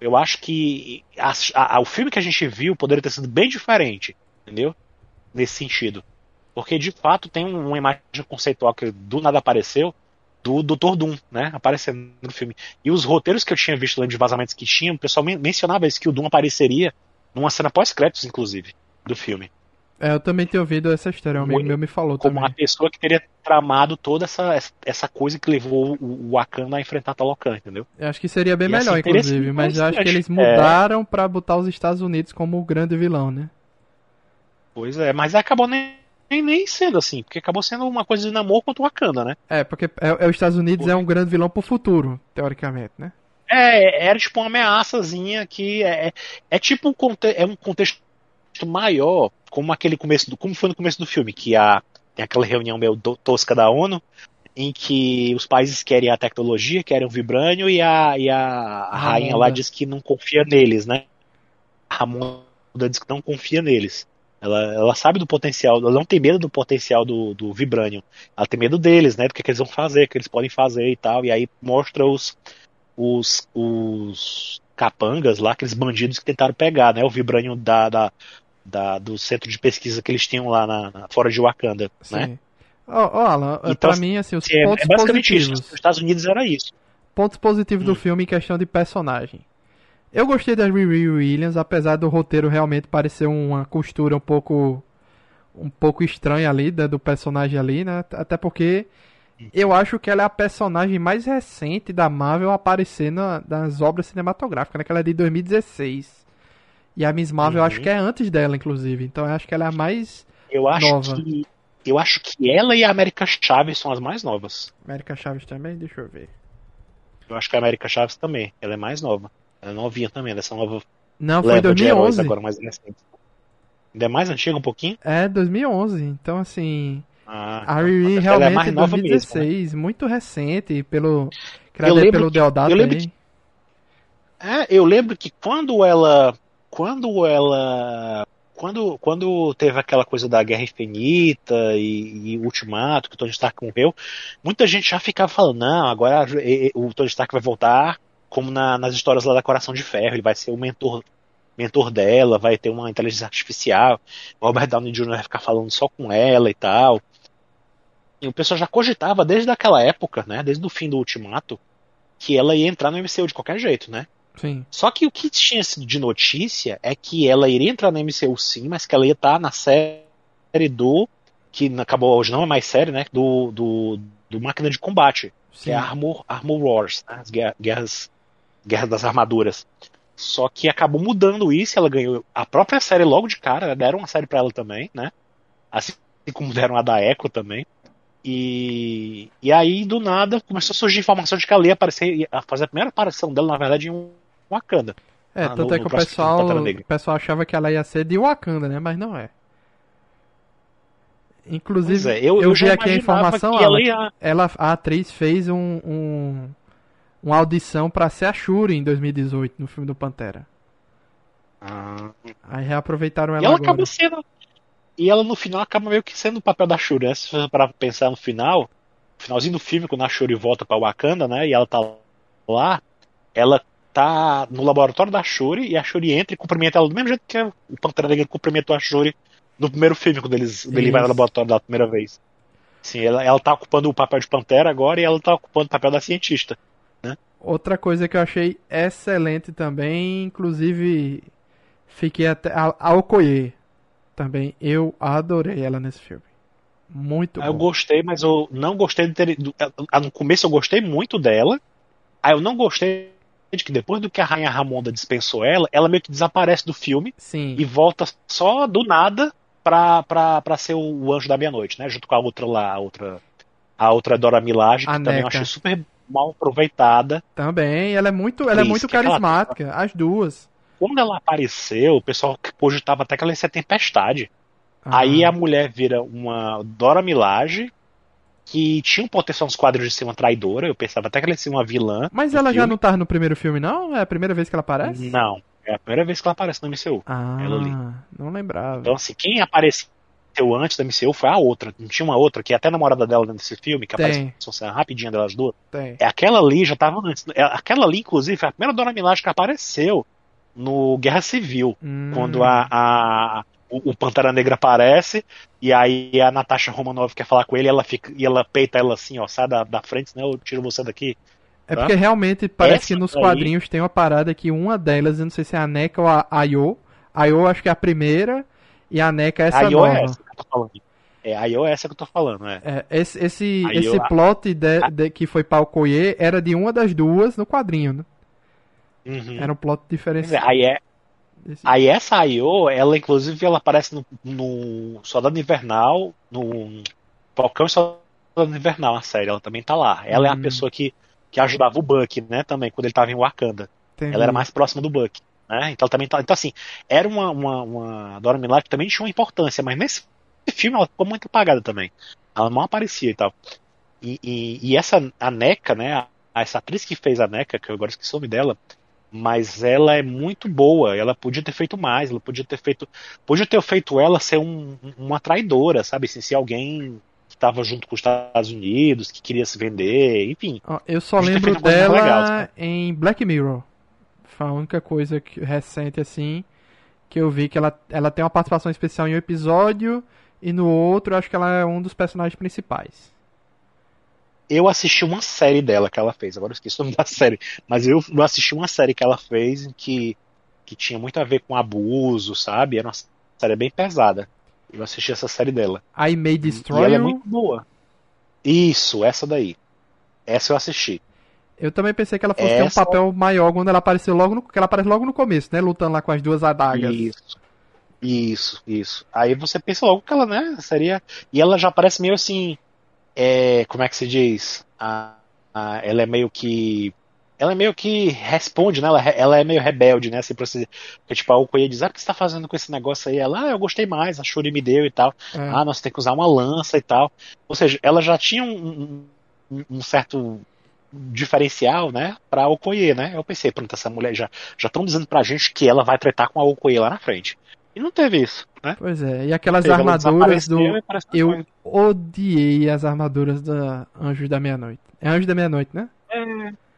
Eu acho que a, a- o filme que a gente viu poderia ter sido bem diferente, entendeu? Nesse sentido. Porque de fato tem um- uma imagem conceitual que do nada apareceu do Dr. Doom, né? Aparecendo no filme. E os roteiros que eu tinha visto lá de vazamentos que tinham, o pessoal men- mencionava isso, que o Doom apareceria numa cena pós-créditos, inclusive, do filme. É, eu também tenho ouvido essa história, um amigo Como- meu me falou Como também. a pessoa que teria tramado toda essa, essa coisa que levou o Wakanda a enfrentar Talocan, entendeu? Eu acho que seria bem E, assim, melhor, inclusive, mas eu acho que eles interessante. mudaram pra botar os Estados Unidos como o grande vilão, né? Pois é, mas acabou nem, nem, nem sendo assim, porque acabou sendo uma coisa de namoro contra o Wakanda, né? É, porque é, é os Estados Unidos é um grande vilão pro futuro, teoricamente, né? É, era tipo uma ameaçazinha que é, é, é tipo um, conte é um contexto maior, como aquele começo do, como foi no começo do filme, que a, tem aquela reunião meio do- tosca da ONU, em que os países querem a tecnologia, querem o vibrânio, e a, e a, a rainha lá diz que não confia neles, né? A Ramonda diz que não confia neles. Ela, ela sabe do potencial, ela não tem medo do potencial do, do vibrânio. Ela tem medo deles, né? Do que, que eles vão fazer, o que eles podem fazer e tal. E aí mostra os, os, os capangas lá, aqueles bandidos que tentaram pegar, né? O vibrânio da, da, da- do centro de pesquisa que eles tinham lá na, na- fora de Wakanda, né? Sim. Ó, ó, Alan, Então, pra mim, assim, os É, pontos é basicamente positivos. isso. Nos Estados Unidos era isso. Pontos positivos do Hum. filme em questão de personagem. Eu gostei da Riri Williams, apesar do roteiro realmente parecer uma costura um pouco um pouco estranha ali da- do personagem ali, né? Até porque eu acho que ela é a personagem mais recente da Marvel a aparecer na- nas obras cinematográficas, né? Que ela é de 2016. E a Miss Marvel eu Uhum. acho que é antes dela, inclusive. Então eu acho que ela é a mais Eu acho Nova. que eu acho que ela e a América Chaves são as mais novas. América Chaves também, deixa eu ver. Eu acho que a América Chaves também. Ela é mais nova. É novinha também, dessa nova Não, foi leva de heróis 2011. agora mais recente. Ainda é mais antiga um pouquinho? É, 2011. Então, assim, Ah, a Riri que ela é realmente mais é nova mesmo, né? 2016, muito recente, pelo criada lembro pelo que- Deodato eu lembro aí. É, eu lembro que quando ela. Quando ela. Quando, quando teve aquela coisa da Guerra Infinita e, e Ultimato, que o Tony Stark morreu, muita gente já ficava falando, não, agora o Tony Stark vai voltar como na- nas histórias lá da Coração de Ferro, ele vai ser o mentor, mentor dela, vai ter uma inteligência artificial, o Robert Downey Jr. vai ficar falando só com ela e tal. E o pessoal já cogitava desde aquela época, né, desde o fim do Ultimato, que ela ia entrar no MCU de qualquer jeito, né? Sim. Só que o que tinha sido de notícia é que ela iria entrar no MCU sim, mas que ela ia estar na série do. que acabou hoje não é mais série, né? Do, do, do Máquina de Combate, que Sim. é a Armor, Armor Wars, né, as guerras, guerras, guerras das armaduras. Só que acabou mudando isso, ela ganhou a própria série logo de cara, deram uma série pra ela também, né? Assim como deram a da Echo também. E, e aí, do nada, começou a surgir informação de que ela ia aparecer, ia fazer a primeira aparição dela, na verdade, em Wakanda. É, Ah, tanto no- é que o pessoal, o pessoal achava que ela ia ser de Wakanda, né? Mas não é. Inclusive, é, eu, eu, eu vi aqui a informação, ela Alex. ia... ela, a atriz fez um, um- uma audição pra ser a Shuri em 2018 no filme do Pantera. Ah, Aí reaproveitaram ela, e ela agora. acaba sendo... E ela, no final, acaba meio que sendo o papel da Shuri, né? Se você parar pra pensar no final, no finalzinho do filme, quando a Shuri volta pra Wakanda, né? E ela tá lá, ela tá no laboratório da Shuri, e a Shuri entra e cumprimenta ela do mesmo jeito que o Pantera Negra cumprimentou a Shuri no primeiro filme, quando, eles, ele vai no laboratório da primeira vez. Sim, ela, ela tá ocupando o papel de Pantera agora, e ela tá ocupando o papel da cientista. Outra coisa que eu achei excelente também, inclusive fiquei até a, a Okoye também, eu adorei ela nesse filme. Muito eu bom. gostei, mas eu não gostei de ter. do- ah, No começo eu gostei muito dela. Aí eu não gostei de que depois do que a Rainha Ramonda dispensou ela, ela meio que desaparece do filme Sim. e volta só do nada pra, pra, pra ser o anjo da meia-noite, né? Junto com a outra lá, a outra. A outra Dora Milaje, que A também eu Neca. achei super mal aproveitada. Também, ela é muito, ela é muito carismática, as duas. Quando ela apareceu, o pessoal cogitava até que ela ia ser tempestade. Ah, Aí a mulher vira uma Dora Milaje, que tinha um potencial nos quadros de ser uma traidora. Eu pensava até que ela ia ser uma vilã. Mas ela já filme. não tá no primeiro filme, não? É a primeira vez que ela aparece? Não, é a primeira vez que ela aparece no MCU. Ah, Ela ali. não lembrava. Então, assim, quem apareceu antes da MCU foi a outra. Não tinha uma outra, que é até a namorada dela nesse filme, que Tem. aparece rapidinha delas duas. Tem. É, aquela ali já tava antes. É, Aquela ali, inclusive, foi a primeira Dora Milaje que apareceu no Guerra Civil. Hum, Quando a, a- o, o Pantera Negra aparece, e aí a Natasha Romanoff quer falar com ele, e ela fica, e ela peita ela assim, ó, sai da, da frente, senão eu tiro você daqui. É tá? porque realmente parece Essa que nos daí- quadrinhos tem uma parada que uma delas, eu não sei se é a NECA ou a Ayo. Ayo acho que é a primeira, e a NECA é essa a IO nova. é essa que eu tô falando. É, a IO é essa que eu tô falando, é. É, esse esse, esse plot de, de- que foi pra Okoye era de uma das duas no quadrinho, né? Uhum. Era um plot dizer, diferenciado. Aí, é, aí essa IO, ela inclusive ela aparece no, no Soldado Invernal, no Falcão e Soldado Invernal, a série, ela também tá lá. Ela é a Hum. pessoa que, que ajudava o Buck, né, também, quando ele tava em Wakanda. Entendi. Ela era mais próxima do Buck. Né? Então, ela também tá, então, assim, era uma, uma, uma Dora Milaje que também tinha uma importância, mas nesse filme ela ficou muito apagada também. Ela não aparecia e tal. E, e, e essa, a NECA, né, a- essa atriz que fez a NECA, que eu agora esqueci o nome dela, mas ela é muito boa, ela podia ter feito mais, ela podia ter feito, podia ter feito ela ser um- uma traidora, sabe, assim, se alguém que estava junto com os Estados Unidos, que queria se vender, enfim. Eu só lembro dela legal, em Black Mirror. Foi a única coisa que- recente assim que eu vi que ela, ela tem uma participação especial em um episódio e no outro eu acho que ela é um dos personagens principais. Eu assisti uma série dela que ela fez, agora eu esqueci o nome da série, mas eu, assisti uma série que ela fez em que, que tinha muito a ver com abuso, sabe? Era uma série bem pesada. Eu assisti essa série dela. I May E Destroy ela é muito boa. Isso, essa daí. Essa eu assisti. Eu também pensei que ela fosse ter um Essa- papel maior quando ela apareceu logo no, que ela aparece logo no começo, né, lutando lá com as duas adagas. Isso. Isso, isso. Aí você pensa logo que ela, né, seria. E ela já parece meio assim. É, como é que se diz? A, a- ela é meio que. ela meio que responde, né? Ela, ela é meio rebelde, né? Assim, pra você, porque, tipo, a Okoye diz, ah, o que você tá fazendo com esse negócio aí? Ela, ah, eu gostei mais, a Shuri me deu e tal. É. Ah, nós tem que usar uma lança e tal. Ou seja, ela já tinha um, um, um certo diferencial, né, pra Okoye, né? Eu pensei, pronto, essa mulher já já estão dizendo pra gente que ela vai tretar com a Okoye lá na frente. E não teve isso, né? Pois é, e aquelas armaduras do. Eu odiei as armaduras da Anjos da Meia-Noite. É Anjos da Meia-Noite, né? É,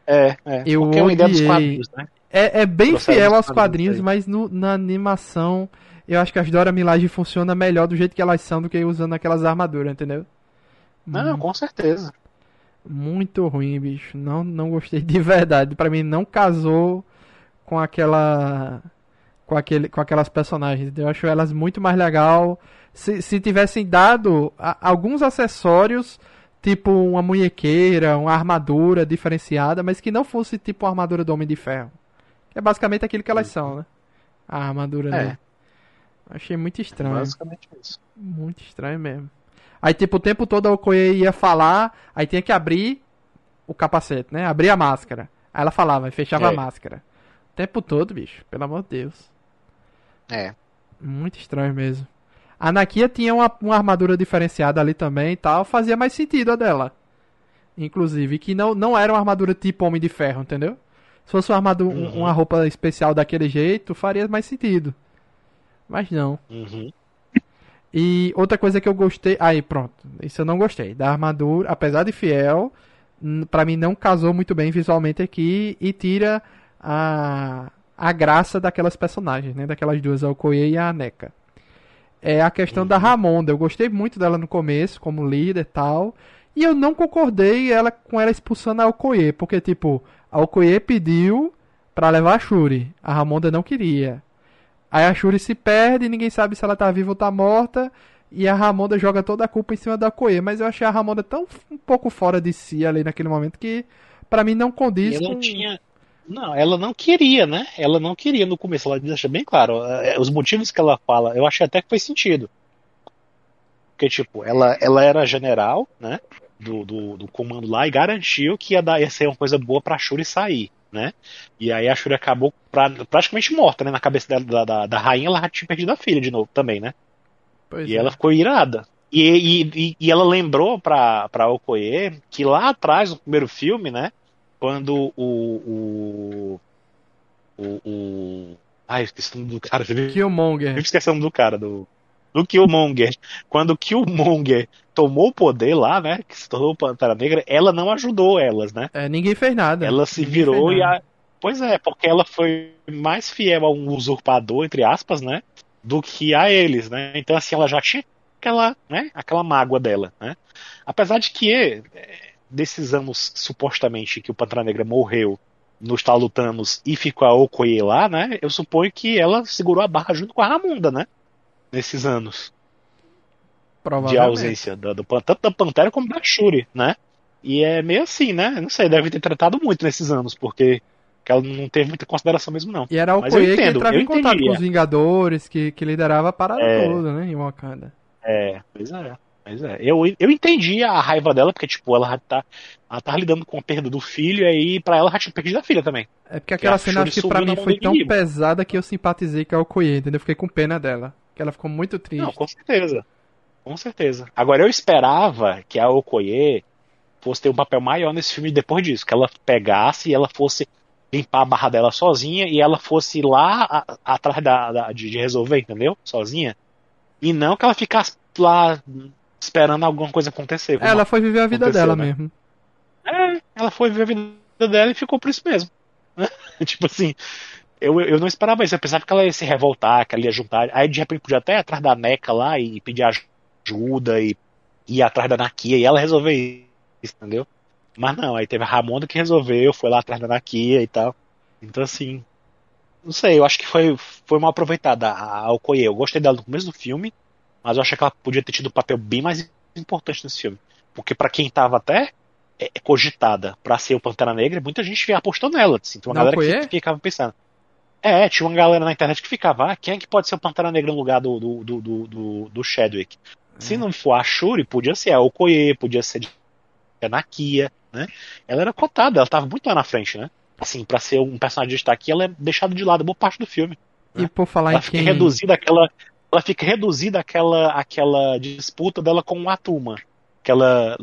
é. é. Eu Porque odiei. É, dos quadrinhos, né? é, é bem fiel aos quadrinhos, mas no, na animação eu acho que as Dora Milaje funcionam melhor do jeito que elas são do que usando aquelas armaduras, entendeu? Não, hum. com certeza. Muito ruim, bicho. Não, não gostei de verdade. Para mim não casou com aquela com, aquele, com aquelas personagens. Eu acho elas muito mais legal. Se, se tivessem dado a, alguns acessórios, tipo uma munhequeira, uma armadura diferenciada, mas que não fosse tipo uma armadura do Homem de Ferro. Que é basicamente aquilo que elas são, né? A armadura é. dele. Achei muito estranho. Basicamente isso. Muito estranho mesmo. Aí, tipo, o tempo todo a Okoye ia falar, aí tinha que abrir o capacete, né? Abrir a máscara. Aí ela falava e fechava é. a máscara. O tempo todo, bicho. Pelo amor de Deus. É. Muito estranho mesmo. A Nakia tinha uma, uma armadura diferenciada ali também e tal, fazia mais sentido a dela. Inclusive, que não, não era uma armadura tipo Homem de Ferro, entendeu? Se fosse uma, armadura, uhum. uma roupa especial daquele jeito, faria mais sentido. Mas não. Uhum. E outra coisa que eu gostei. Aí, pronto. Isso eu não gostei. Da armadura, apesar de fiel, para mim não casou muito bem visualmente aqui e tira a, a graça daquelas personagens, né? Daquelas duas, a Okoye e a Aneka. É a questão uhum. da Ramonda. Eu gostei muito dela no começo, como líder e tal. E eu não concordei ela, com ela expulsando a Okoye, porque, tipo, a Okoye pediu para levar a Shuri. A Ramonda não queria. Aí a Shuri se perde, ninguém sabe se ela tá viva ou tá morta. E a Ramonda joga toda a culpa em cima da Okoye. Mas eu achei a Ramonda tão um pouco fora de si ali naquele momento que, para mim, não condiz com... Tinha não, ela não queria, né? Ela não queria no começo, ela deixa bem claro. É, os motivos que ela fala, eu achei até que faz sentido. Porque, tipo, ela, ela era general, né? Do, do, do comando lá e garantiu que ia, dar, ia ser uma coisa boa pra Shuri sair, né? E aí a Shuri acabou pra, praticamente morta, né? Na cabeça da, da, da rainha, ela já tinha perdido a filha de novo também, né? Pois e é. ela ficou irada. E, e, e, ela lembrou pra, pra Okoye que lá atrás, no primeiro filme, né? Quando o. o, o, o ai, esqueci o nome do cara. Killmonger. Eu esqueci o nome do cara, do, do Killmonger. Quando o Killmonger tomou o poder lá, né? Que se tornou Pantera Negra, ela não ajudou elas, né? É, ninguém fez nada. Ela se ninguém virou e a. Pois é, porque ela foi mais fiel a um usurpador, entre aspas, né? Do que a eles, né? Então, assim, ela já tinha aquela, né? Aquela mágoa dela, né? Apesar de que desses anos supostamente que o Pantera Negra morreu no estalo Thanos e ficou a Okoye lá, né? Eu suponho que ela segurou a barra junto com a Ramunda, né? Nesses anos. De ausência do, do, tanto da Pantera como da Shuri, né? E é meio assim, né? Não sei, deve ter tratado muito nesses anos, porque ela não teve muita consideração mesmo, não. E era o Okoye que entrava em contato com os Vingadores, que, que liderava a parada é, toda, né? Em Wakanda. É, pois é. Mas é, eu, eu entendi a raiva dela, porque, tipo, ela tá, ela tá lidando com a perda do filho, e aí pra ela já tinha perdido a filha também. É porque aquela cena acho que pra mim foi tão pesada que eu simpatizei com a Okoye, entendeu? Eu fiquei com pena dela. Que ela ficou muito triste. Não, com certeza. Com certeza. Agora eu esperava que a Okoye fosse ter um papel maior nesse filme depois disso, que ela pegasse e ela fosse limpar a barra dela sozinha e ela fosse lá atrás da, da de, de, resolver, entendeu? Sozinha. E não que ela ficasse lá esperando alguma coisa acontecer. Ela foi viver a vida dela né? mesmo. É, ela foi viver a vida dela e ficou por isso mesmo. tipo assim, eu, eu não esperava isso. Eu pensava que ela ia se revoltar, que ela ia juntar. Aí de repente podia até ir atrás da Neca lá e pedir ajuda e ir atrás da Nakia e ela resolver isso, entendeu? Mas não, aí teve a Ramonda que resolveu, foi lá atrás da Nakia e tal. Então assim, não sei, eu acho que foi, foi mal aproveitada a Okoye. Eu gostei dela no começo do filme, mas eu achei que ela podia ter tido um papel bem mais importante nesse filme. Porque para quem tava até é, é cogitada para ser o Pantera Negra, muita gente apostou nela. Assim, tinha uma Não galera que ficava pensando. É, tinha uma galera na internet que ficava, ah, quem é que pode ser o Pantera Negra no lugar do, do, do, do, do Chadwick? É. Se não for a Shuri, podia ser a Okoye, podia ser a Nakia, né? Ela era cotada, ela tava muito lá na frente, né? assim, para ser um personagem de destaque, ela é deixada de lado boa parte do filme. E por falar ela em fica quem... reduzida àquela, ela fica reduzida àquela, àquela disputa dela com o Atuma. Que ela,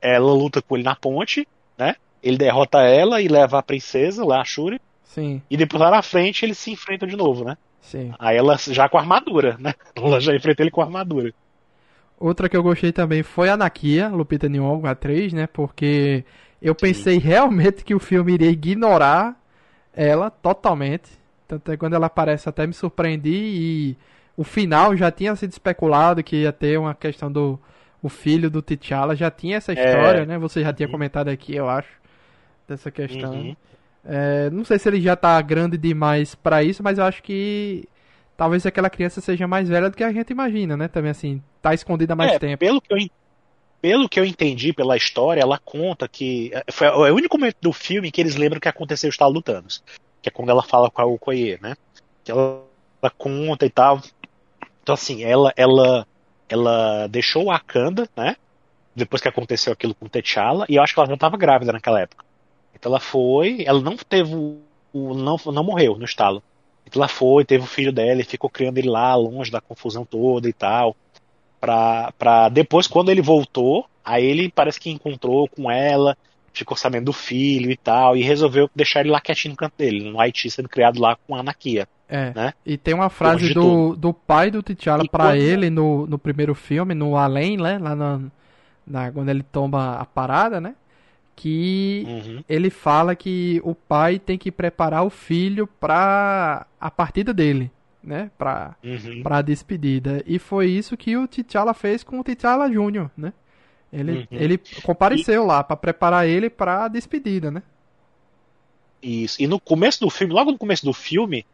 ela luta com ele na ponte, né? Ele derrota ela e leva a princesa, lá a Shuri. Sim, E depois lá na frente eles se enfrentam de novo, né? sim. Aí ela já com armadura, né? Ela já enfrenta ele com armadura. Outra que eu gostei também foi a Nakia, Lupita Nyong'o, a atriz, né? Porque eu pensei realmente que o filme iria ignorar ela totalmente. Tanto é que quando ela aparece até me surpreendi e o final já tinha sido especulado que ia ter uma questão do o filho do T'Challa, já tinha essa história, né? Você já tinha Uhum. comentado aqui, eu acho, dessa questão. Uhum. É, não sei se ele já tá grande demais pra isso, mas eu acho que talvez aquela criança seja mais velha do que a gente imagina, né? Também assim, tá escondida há mais É, tempo. Pelo que, eu, pelo que eu entendi pela história, ela conta que. Foi é o único momento do filme que eles lembram que aconteceu o estalo do Thanos. Que é quando ela fala com a Okoye, né? Que ela, ela conta e tal. Então, assim, ela, ela, ela deixou Wakanda, né? Depois que aconteceu aquilo com T'Challa, e eu acho que ela já estava grávida naquela época. Então ela foi, ela não teve o. o- não, não morreu no estalo. Então ela foi, teve o filho dela e ficou criando ele lá, longe da confusão toda e tal. Pra, pra depois, quando ele voltou, aí ele parece que encontrou com ela, ficou sabendo do filho e tal, e resolveu deixar ele lá quietinho no canto dele, no Haiti, sendo criado lá com a Anakia. É. né? E tem uma frase do, do pai do T'Challa E pra quando- ele no, no primeiro filme, no Além, né? Lá na, na- quando ele toma a parada, né? Que Uhum. ele fala que o pai tem que preparar o filho pra a partida dele, né? Pra, Uhum. pra despedida. E foi isso que o T'Challa fez com o T'Challa Júnior, né? Ele, Uhum. ele compareceu lá pra preparar ele pra despedida, né? Isso. E no começo do filme, logo no começo do filme,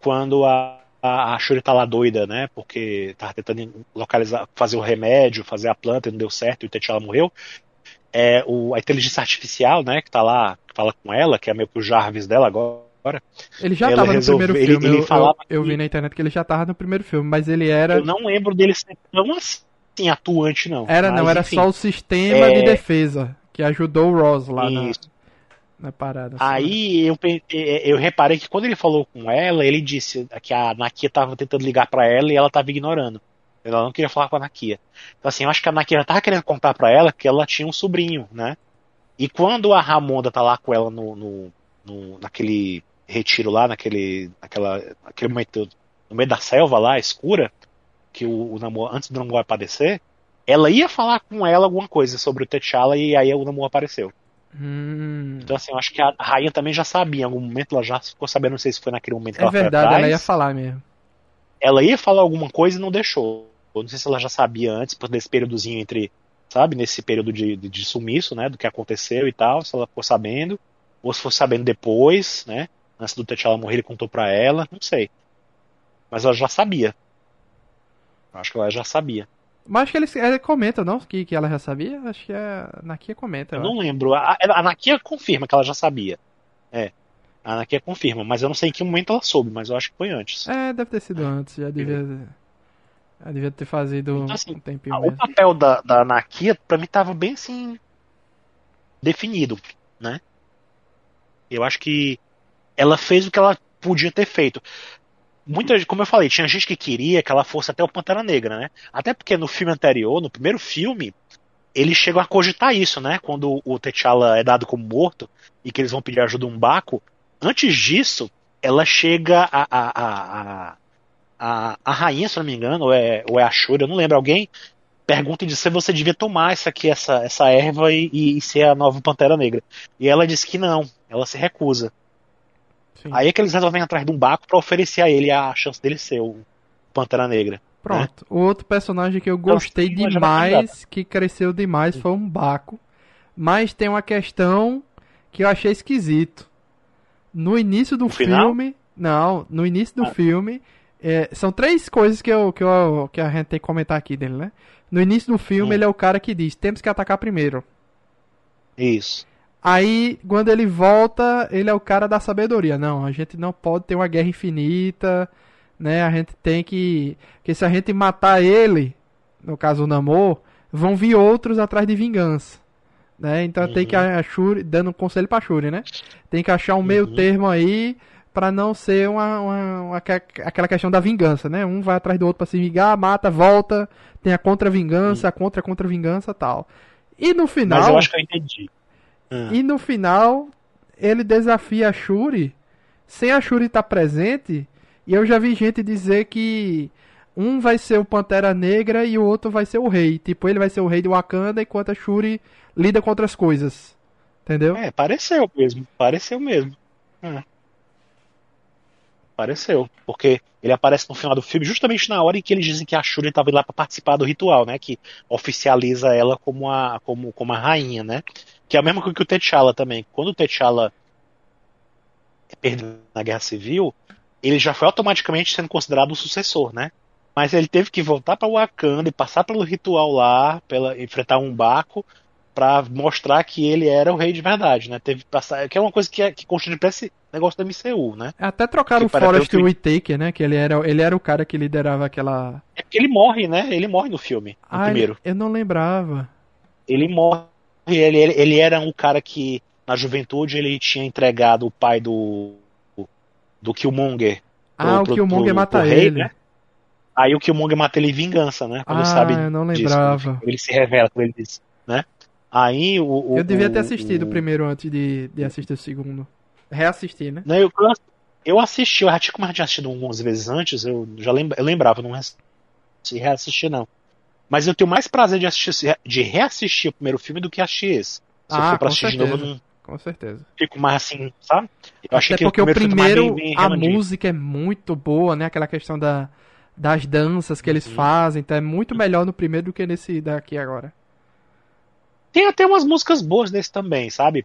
quando a, a, a Shuri tá lá doida, né? Porque tava tentando localizar, fazer o remédio, fazer a planta e não deu certo e o T'Challa morreu. É o, a inteligência artificial, né? Que tá lá, que fala com ela, que é meio que o Jarvis dela agora. Ele já Ela tava no primeiro ele- filme. ele eu- eu, eu, vi na internet que ele já tava no primeiro filme, mas ele era. Eu não lembro dele ser tão assim atuante, não. Era, Mas, não, era enfim, só o sistema é- de defesa que ajudou o Ross lá na. Na parada. assim. Aí eu, pe- eu reparei que quando ele falou com ela, ele disse que a Nakia tava tentando ligar pra ela e ela tava ignorando. Ela não queria falar com a Nakia. Então assim, eu acho que a Nakia já tava querendo contar pra ela que ela tinha um sobrinho, né? E quando a Ramonda tá lá com ela no, no, no- naquele retiro lá, naquele, naquela, naquele momento, no meio da selva lá, escura, que o, o Namor, antes do Namor aparecer, ela ia falar com ela alguma coisa sobre o T'Challa e aí o Namor apareceu. Hum, Então, assim, eu acho que a rainha também já sabia. Em algum momento ela já ficou sabendo, não sei se foi naquele momento que é ela foi verdade, atrás. ela ia falar mesmo. Ela ia falar alguma coisa e não deixou. Eu não sei se ela já sabia antes, por desse períodozinho entre, sabe, nesse período de, de, de sumiço, né, do que aconteceu e tal, se ela ficou sabendo, ou se for sabendo depois, né, antes do T'Challa morrer ele contou pra ela, não sei. Mas ela já sabia. Eu Acho que ela já sabia. Mas acho que eles, eles comentam, não? Que, que ela já sabia? Acho que a Nakia comenta. Eu eu não lembro. A, a Anakia confirma que ela já sabia. É. A Anakia confirma, mas eu não sei em que momento ela soube, mas eu acho que foi antes. É, deve ter sido antes. Já devia, já devia ter fazido Então, assim, um tempinho O mesmo. papel da, da Anakia, pra mim, tava bem assim. definido, né? Eu acho que ela fez o que ela podia ter feito. Muita, como eu falei, tinha gente que queria que ela fosse até o Pantera Negra, né? Até porque no filme anterior, no primeiro filme, eles chegam a cogitar isso, né? Quando o T'Challa é dado como morto e que eles vão pedir ajuda a um Baco. Antes disso, ela chega a, a, a, a, a, rainha, se não me engano, ou é, ou é a Shuri, eu não lembro, alguém pergunta e diz se você devia tomar essa aqui, essa, essa erva e, e, e ser a nova Pantera Negra. E ela diz que não, ela se recusa. Sim. Aí é que eles resolvem atrás de um Baco pra oferecer a ele a chance dele ser o Pantera Negra. Pronto. O outro personagem que eu Então, gostei sim, vai demais, que cresceu demais, foi um Baco. Mas tem uma questão que eu achei esquisito. No início do No filme. Não, no início do Ah. filme. é, são três coisas que, eu, que, eu, que a gente tem que comentar aqui dele, né? No início do filme, Hum. ele é o cara que diz: temos que atacar primeiro. Isso. Aí, quando ele volta, ele é o cara da sabedoria. Não, a gente não pode ter uma guerra infinita, né? A gente tem que. Porque se a gente matar ele, no caso o Namor, vão vir outros atrás de vingança. Né? Então tem que Uhum. a Shuri, dando um conselho pra Shuri, né? Tem que achar um meio Uhum. termo aí pra não ser uma, uma- uma- aquela questão da vingança, né? Um vai atrás do outro pra se vingar, mata, volta, tem a contra-vingança, a contra-contra-vingança e tal. E no final. Mas eu acho que eu entendi. E no final, ele desafia a Shuri, sem a Shuri estar presente, e eu já vi gente dizer que um vai ser o Pantera Negra e o outro vai ser o rei. Tipo, ele vai ser o rei de Wakanda enquanto a Shuri lida com outras coisas. Entendeu? É, pareceu mesmo. Pareceu mesmo. É. Pareceu. Porque ele aparece no final do filme justamente na hora em que eles dizem que a Shuri estava lá para participar do ritual, né? Que oficializa ela como a, como, como a rainha, né? Que é a mesma coisa que o T'Challa também. Quando o T'Challa perdeu na Guerra Civil, ele já foi automaticamente sendo considerado o sucessor, né? Mas ele teve que voltar para Wakanda e passar pelo ritual lá, pela, enfrentar um Baco, para mostrar que ele era o rei de verdade, né? Teve que passar, que é uma coisa que, é, que constrói pra esse negócio da MCU, né? Até trocaram o Que para- Forrest que- Whitaker, né? Que ele era, ele era o cara que liderava aquela. É porque ele morre, né? Ele morre no filme, no Ah, primeiro. eu não lembrava. Ele morre, ele, ele, ele era um cara que na juventude ele tinha entregado o pai do do Killmonger. Ah, o pro- Killmonger pro- mata rei, ele. né? Aí o Killmonger mata ele em vingança, né? Quando Ah, sabe eu não disso, lembrava. quando ele se revela quando ele diz, né? Aí o, o- Eu devia ter o- assistido o o- primeiro antes de, de assistir o segundo. Reassistir, né? Não, eu, eu assisti, eu já tinha, como eu já tinha assistido algumas vezes antes, eu já lembra, eu lembrava, não se reassistir não. Mas eu tenho mais prazer de, assistir, de reassistir o primeiro filme do que assistir esse. Se Ah, eu for pra assistir de novo, certeza. Com certeza. fico mais assim, sabe? Eu achei Até que porque o filme foi primeiro, bem- bem a música é muito boa, né? Aquela questão da, das danças que eles Uhum. fazem. Então é muito melhor no primeiro do que nesse daqui agora. Tem até umas músicas boas nesse também, sabe?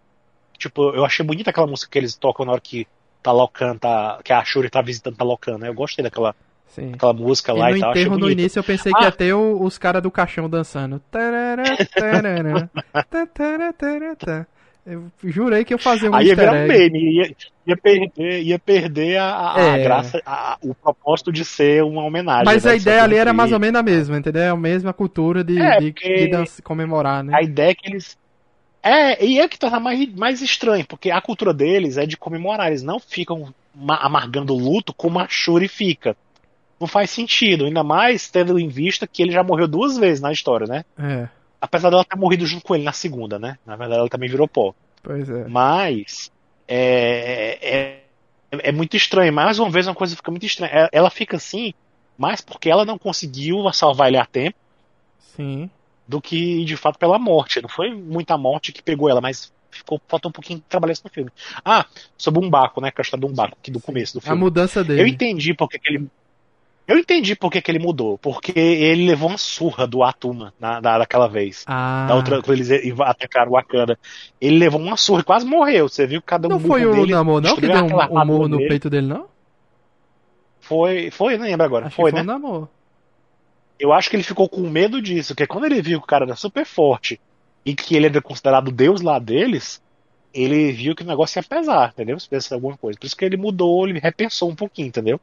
Tipo, eu achei bonita aquela música que eles tocam na hora que Talocan tá. que a Shuri tá visitando Talocan, né? Eu gostei daquela Sim. aquela música E lá no e tal. Achei enterro no bonito. início eu pensei que Ah. ia ter o- os caras do caixão dançando. Tarará, tarará, tarará, tarará. Eu jurei que eu fazia um Aí ia virar um meme, ia, ia perder, ia perder a, a É. graça, a- o propósito de ser uma homenagem. Mas né, a de ideia ali era mais ou menos a mesma, entendeu? A mesma cultura de, É, de, de dança- comemorar, né? A ideia é que eles. É, e é que torna mais, mais estranho, porque a cultura deles é de comemorar, eles não ficam ma- amargando o luto como a Shuri fica. Não faz sentido, ainda mais tendo em vista que ele já morreu duas vezes na história, né? É, Apesar dela ter morrido junto com ele na segunda, né? Na verdade, ela também virou pó. pois é. Mas é, é, é muito estranho. Mais uma vez, uma coisa fica muito estranha. Ela- Ela fica assim, mais porque ela não conseguiu salvar ele a tempo Sim. do que de fato pela morte. Não foi muita morte que pegou ela, mas ficou faltou um pouquinho de trabalhar isso no filme. Ah, sobre um Baco, né? Que é a história de um Baco aqui do começo do A filme. mudança Eu dele. entendi porque que ele. Eu entendi porque que ele mudou. Porque ele levou uma surra do Atuma na, na, daquela vez. Ah, Da outra, quando eles atacaram o Wakanda. Ele levou uma surra e quase morreu. Você viu que cada um não foi o Namor não que deu um, um morro no dele. peito dele, não? Foi, foi, não lembro agora. Acho foi, que foi né? o Namor. Eu acho que ele ficou com medo disso, porque quando ele viu que o cara era super forte e que ele era considerado Deus lá deles, ele viu que o negócio ia pesar, entendeu? Se pensa alguma coisa. Por isso que ele mudou, ele repensou um pouquinho, entendeu?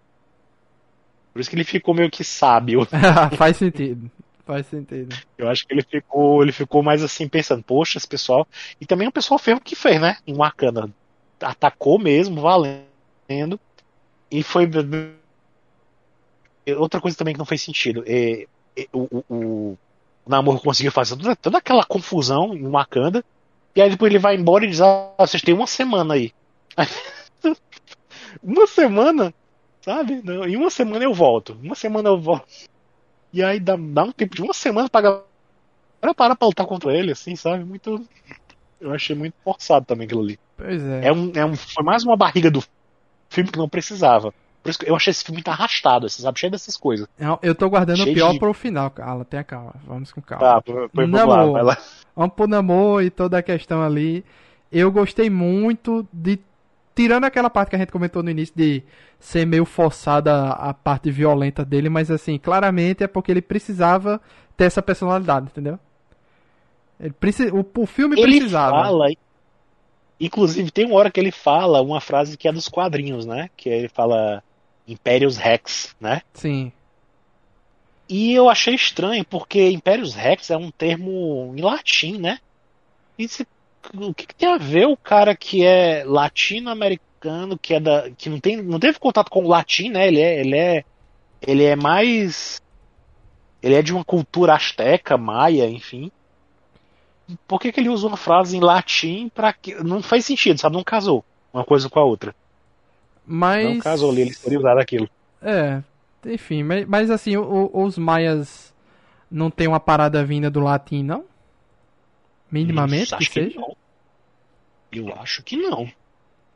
Por isso que ele ficou meio que sábio. Faz sentido. Faz sentido. Eu acho que ele ficou, ele ficou mais assim pensando, poxa, esse pessoal. E também o pessoal fez o que fez, né? Em Wakanda. Atacou mesmo, valendo. E foi. Outra coisa também que não fez sentido. É, é, o, o, o Namor conseguiu fazer toda, toda aquela confusão em Wakanda. E aí depois ele vai embora e diz: Ah, vocês têm uma semana aí. uma semana? Sabe? Não, em uma semana eu volto. Uma semana eu volto. E aí dá, dá um tempo de uma semana pra galera parar pra lutar contra ele, assim, sabe? Muito. Eu achei muito forçado também aquilo ali. Pois é. É um, é um, foi mais uma barriga do filme que não precisava. Por isso que eu achei esse filme muito arrastado, assim, sabe? Cheio dessas coisas. Eu- Eu tô guardando o Cheio pior de- pro final, Carla. Tenha calma. Vamos com calma. Tá, foi Não, vamos lá, lá. Vamos pro namoro e toda a questão ali. Eu gostei muito de. Tirando aquela parte que a gente comentou no início de ser meio forçada a parte violenta dele, mas assim, claramente é porque ele precisava ter essa personalidade, entendeu? Ele preci... o, o filme Ele precisava. fala. Inclusive, tem uma hora que ele fala uma frase que é dos quadrinhos, né? Que ele fala Imperius Rex, né? Sim. E eu achei estranho, porque Imperius Rex é um termo em latim, né? isso, o que, que, tem a ver o cara que é latino-americano, que é da. que não, tem, não teve contato com o latim, né? Ele é. Ele é, ele é mais. Ele é de uma cultura asteca, maia, enfim. Por que, que ele usa uma frase em latim para que. Não faz sentido, sabe? Não casou uma coisa com a outra. Mas. Não casou ali, eles poderiam usar aquilo. É, enfim, mas, mas assim, o, os maias não tem uma parada vinda do latim, não? Minimamente que seja? Que Eu acho que não.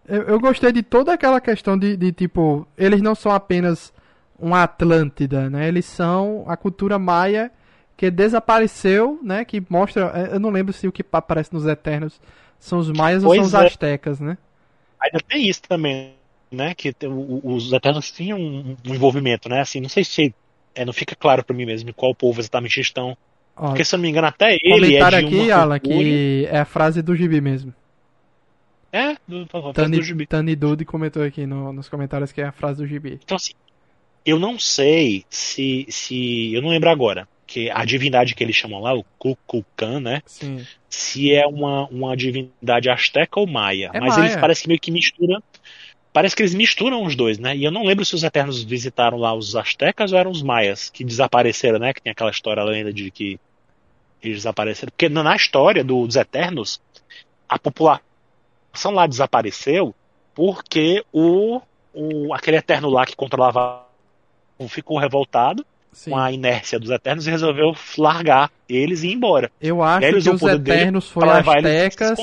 Eu, eu, gostei de toda aquela questão de, de, tipo, eles não são apenas uma Atlântida, né? Eles são a cultura maia que desapareceu, né? Que mostra, é, eu não lembro se o que aparece nos Eternos são os maias pois ou são os é. astecas, né? Ainda tem isso também, né? Que os Eternos tinham um envolvimento, né? Assim, não sei se é, não fica claro para mim mesmo qual povo exatamente estão Ó, Porque se eu não me engano, até ele é de aqui, Alan, que é a frase do gibi mesmo. É, do, do, Tani, do gibi. Tani Dude comentou aqui no, nos comentários que é a frase do gibi. Então, assim, eu não sei se. se eu não lembro agora. Que a divindade que eles chamam lá, o Kukulkan, né? Sim. Se é uma, uma divindade asteca ou maia. É Mas maia. eles parecem que meio que misturam. Parece que eles misturam os dois, né? E eu não lembro se os Eternos visitaram lá os astecas ou eram os maias que desapareceram, né? Que tem aquela história, a lenda de que eles desapareceram. Porque na história do, dos Eternos, a população lá desapareceu porque o, o aquele Eterno lá que controlava ficou revoltado Sim. com a inércia dos Eternos e resolveu largar eles e ir embora. Eu acho que os Eternos foram astecas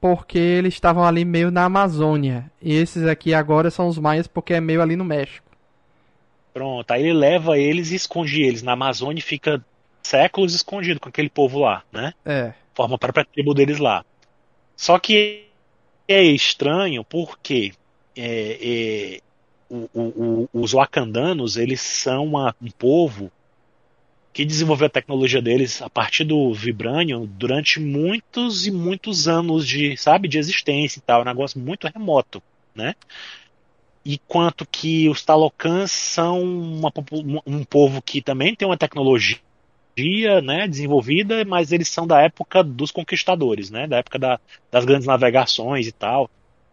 porque eles estavam ali meio na Amazônia. E esses aqui agora são os maias porque é meio ali no México. Pronto, aí ele leva eles e esconde eles na Amazônia e fica séculos escondido com aquele povo lá, né? É. Forma a própria tribo deles lá. Só que é estranho porque é, é, o, o, os wakandanos, eles são uma, um povo que desenvolveu a tecnologia deles a partir do Vibranium durante muitos e muitos anos de, sabe, de existência e tal, um negócio muito remoto, né? E quanto que os Talocans são uma, um povo que também tem uma tecnologia né, desenvolvida, mas eles são da época dos conquistadores, né, da época da, das grandes navegações e tal.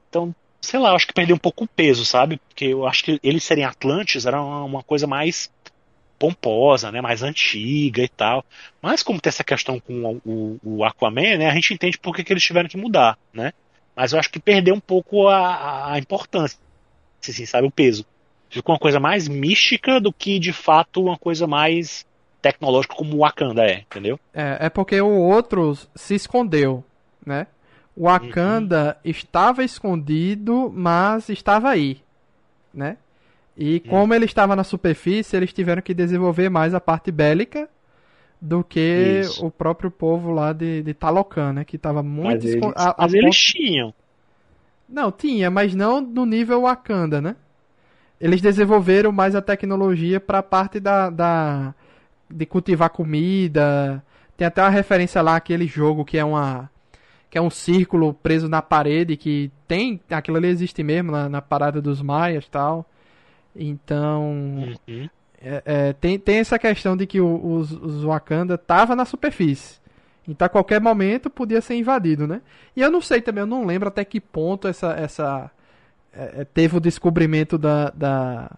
Então, sei lá, acho que perdeu um pouco o peso, sabe? Porque eu acho que eles serem Atlantes era uma, uma coisa mais pomposa, né, mais antiga e tal. Mas como tem essa questão com o, o, o Aquaman, né, a gente entende por que, que, eles tiveram que mudar, né? Mas eu acho que perdeu um pouco a, a importância, assim, sabe, o peso. Ficou uma coisa mais mística do que de fato uma coisa mais tecnológica como o Wakanda é, entendeu? É, é porque o outro se escondeu, né? O Wakanda uhum. estava escondido, mas estava aí, né? E como ele estava na superfície, eles tiveram que desenvolver mais a parte bélica do que Isso. o próprio povo lá de, de Talocan, né? Que estava muito. Mas, mas eles tinham. Não, tinha, mas não no nível Wakanda, né? Eles desenvolveram mais a tecnologia para a parte da, da de cultivar comida. Tem até uma referência lá aquele jogo que é uma que é um círculo preso na parede que tem aquilo ali existe mesmo na, na parada dos maias tal. Então, uhum. é, é, tem, tem essa questão de que o, os, os Wakanda tava na superfície. Então, a qualquer momento podia ser invadido, né? E eu não sei também, eu não lembro até que ponto essa, essa é, é teve o descobrimento da, da,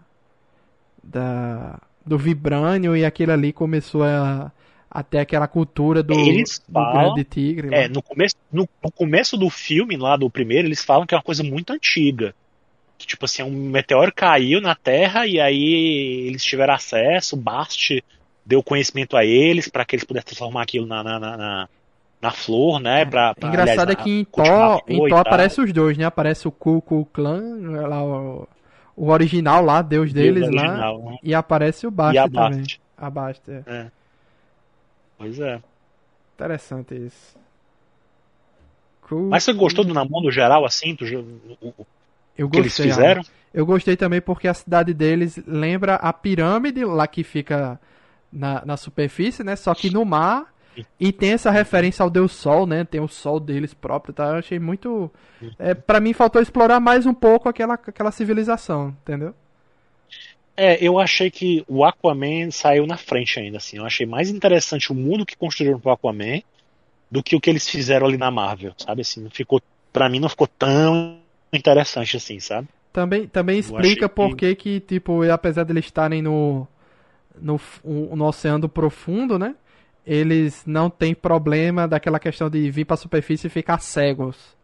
da do vibrânio e aquele ali começou a até aquela cultura do, eles falam, do grande tigre. É, no começo, no, no, começo do filme, lá do primeiro, eles falam que é uma coisa muito antiga que, tipo assim, um meteoro caiu na Terra e aí eles tiveram acesso, Bast deu conhecimento a eles para que eles pudessem transformar aquilo na, na, na, na flor, né? Pra, pra Engraçado aliás, é que em Thor, em Thor aparece os dois, né? Aparece o Ku Clan, lá, o, o original lá, Deus deles Deus lá, original, né? e aparece o Bast também. A Bast, é. é. Pois é. Interessante isso. Mas você gostou do Namor geral, assim? Do, o, eu gostei. Que eles fizeram? Eu gostei também porque a cidade deles lembra a pirâmide lá que fica na, na superfície, né? Só que no mar. E tem essa referência ao Deus Sol, né? Tem o Sol deles próprio, tá? Eu achei muito. É, para mim faltou explorar mais um pouco aquela, aquela civilização, entendeu? É, eu achei que o Aquaman saiu na frente ainda, assim. Eu achei mais interessante o mundo que construíram pro Aquaman do que o que eles fizeram ali na Marvel, sabe? Assim, não ficou, para mim não ficou tão interessante assim, sabe? Também, também explica por que que, tipo, apesar de eles estarem no, no, no oceano profundo, né? Eles não têm problema daquela questão de vir pra superfície e ficar cegos,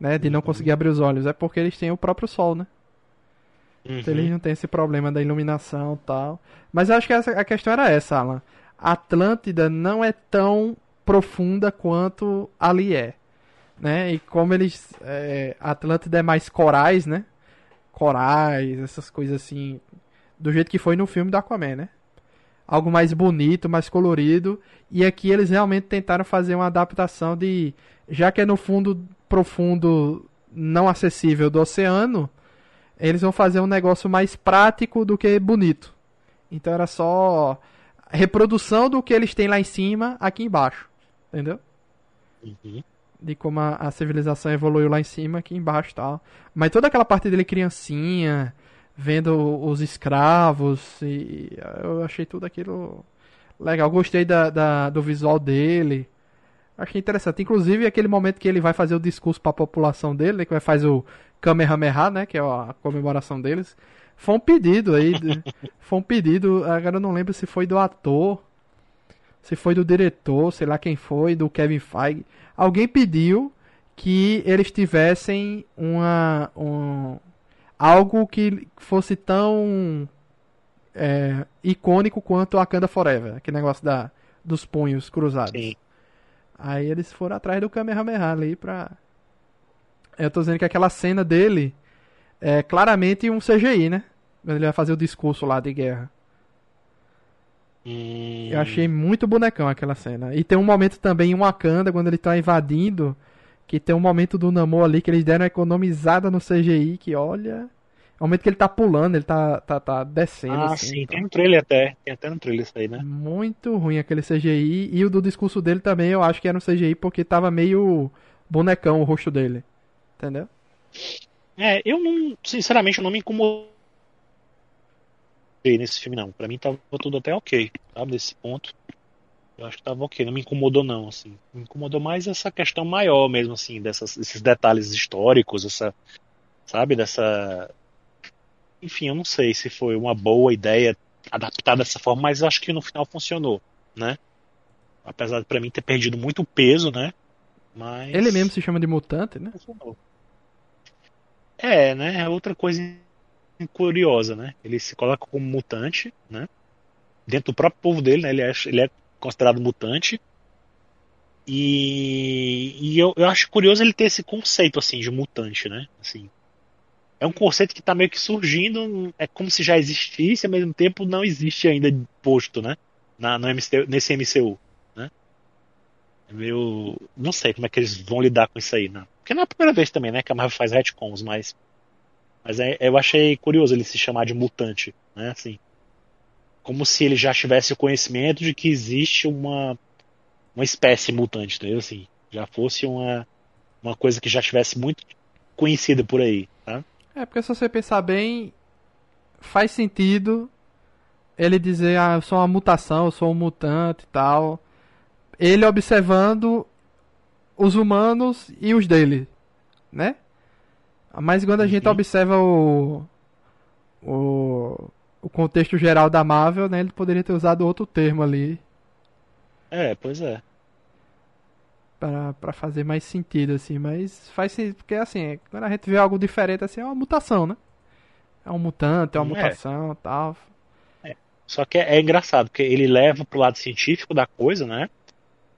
né? De não Uhum. conseguir abrir os olhos. É porque eles têm o próprio sol, né? Uhum. Então eles não têm esse problema da iluminação e tal. Mas eu acho que essa, a questão era essa, Alan. A Atlântida não é tão profunda quanto ali é. Né? E como eles. É, Atlântida é mais corais, né? Corais, essas coisas assim. Do jeito que foi no filme do Aquaman, né? Algo mais bonito, mais colorido. E aqui eles realmente tentaram fazer uma adaptação de. Já que é no fundo profundo não acessível do oceano, eles vão fazer um negócio mais prático do que bonito. Então era só reprodução do que eles têm lá em cima, aqui embaixo. Entendeu? Uhum. De como a, a civilização evoluiu lá em cima, aqui embaixo tal. Mas toda aquela parte dele criancinha, vendo os escravos, e eu achei tudo aquilo legal. Gostei da, da- do visual dele. Achei interessante. Inclusive, aquele momento que ele vai fazer o discurso para a população dele, né, que vai fazer o Kamehameha, né, que é a comemoração deles. Foi um pedido aí. foi um pedido, agora eu não lembro se foi do ator, se foi do diretor, sei lá quem foi, do Kevin Feige. Alguém pediu que eles tivessem uma um, algo que fosse tão é, icônico quanto a Wakanda Forever, aquele negócio da dos punhos cruzados. Sim. Aí eles foram atrás do Kamehameha ali pra. Eu tô dizendo que aquela cena dele é claramente um CGI, né? Quando ele vai fazer o discurso lá de guerra. Eu achei muito bonecão aquela cena. E tem um momento também em Wakanda, quando ele tá invadindo, que tem um momento do Namor ali que eles deram uma economizada no CGI, que olha. É o momento que ele tá pulando, ele tá, tá, tá descendo. Ah, assim, sim, então. tem um trailer até. Tem até no trailer isso aí, né? Muito ruim aquele CGI. E o do discurso dele também, eu acho que era um CGI porque tava meio bonecão o rosto dele. Entendeu? É, eu não, sinceramente, eu não me incomodei nesse filme, não. Pra mim tava tudo até ok, sabe? Nesse ponto. Eu acho que tava ok, não me incomodou, não, assim. Me incomodou mais essa questão maior mesmo, assim, dessas, esses detalhes históricos, essa, sabe? Dessa. Enfim, eu não sei se foi uma boa ideia adaptar dessa forma, mas acho que no final funcionou, né? Apesar de pra mim ter perdido muito peso, né? Mas. Ele mesmo se chama de mutante, né? funcionou. É, né? É outra coisa curiosa, né? Ele se coloca como mutante, né? Dentro do próprio povo dele, né? Ele é, ele é considerado mutante. E, e eu, eu acho curioso ele ter esse conceito, assim, de mutante, né? Assim, é um conceito que tá meio que surgindo, é como se já existisse, ao mesmo tempo não existe ainda posto, né? Na, no nesse MCU, né? É meio. Não sei como é que eles vão lidar com isso aí, né? Porque não é a primeira vez também, né? Que a Marvel faz retcons, mas. Mas é- eu achei curioso ele se chamar de mutante, né? Assim. Como se ele já tivesse o conhecimento de que existe uma. Uma espécie mutante, entendeu? Assim. Já fosse uma. Uma coisa que já tivesse muito conhecida por aí, tá? É, porque se você pensar bem, faz sentido ele dizer, ah, eu sou uma mutação, eu sou um mutante e tal. Ele observando os humanos e os dele, né? Mas quando a gente Uhum. observa o, o, o contexto geral da Marvel, né, ele poderia ter usado outro termo ali É, pois é. para para fazer mais sentido, assim. Mas faz sentido, porque assim, quando a gente vê algo diferente, assim, é uma mutação, né? É um mutante, é uma É. mutação e tal. Só que é, é engraçado, porque ele leva pro lado científico da coisa, né?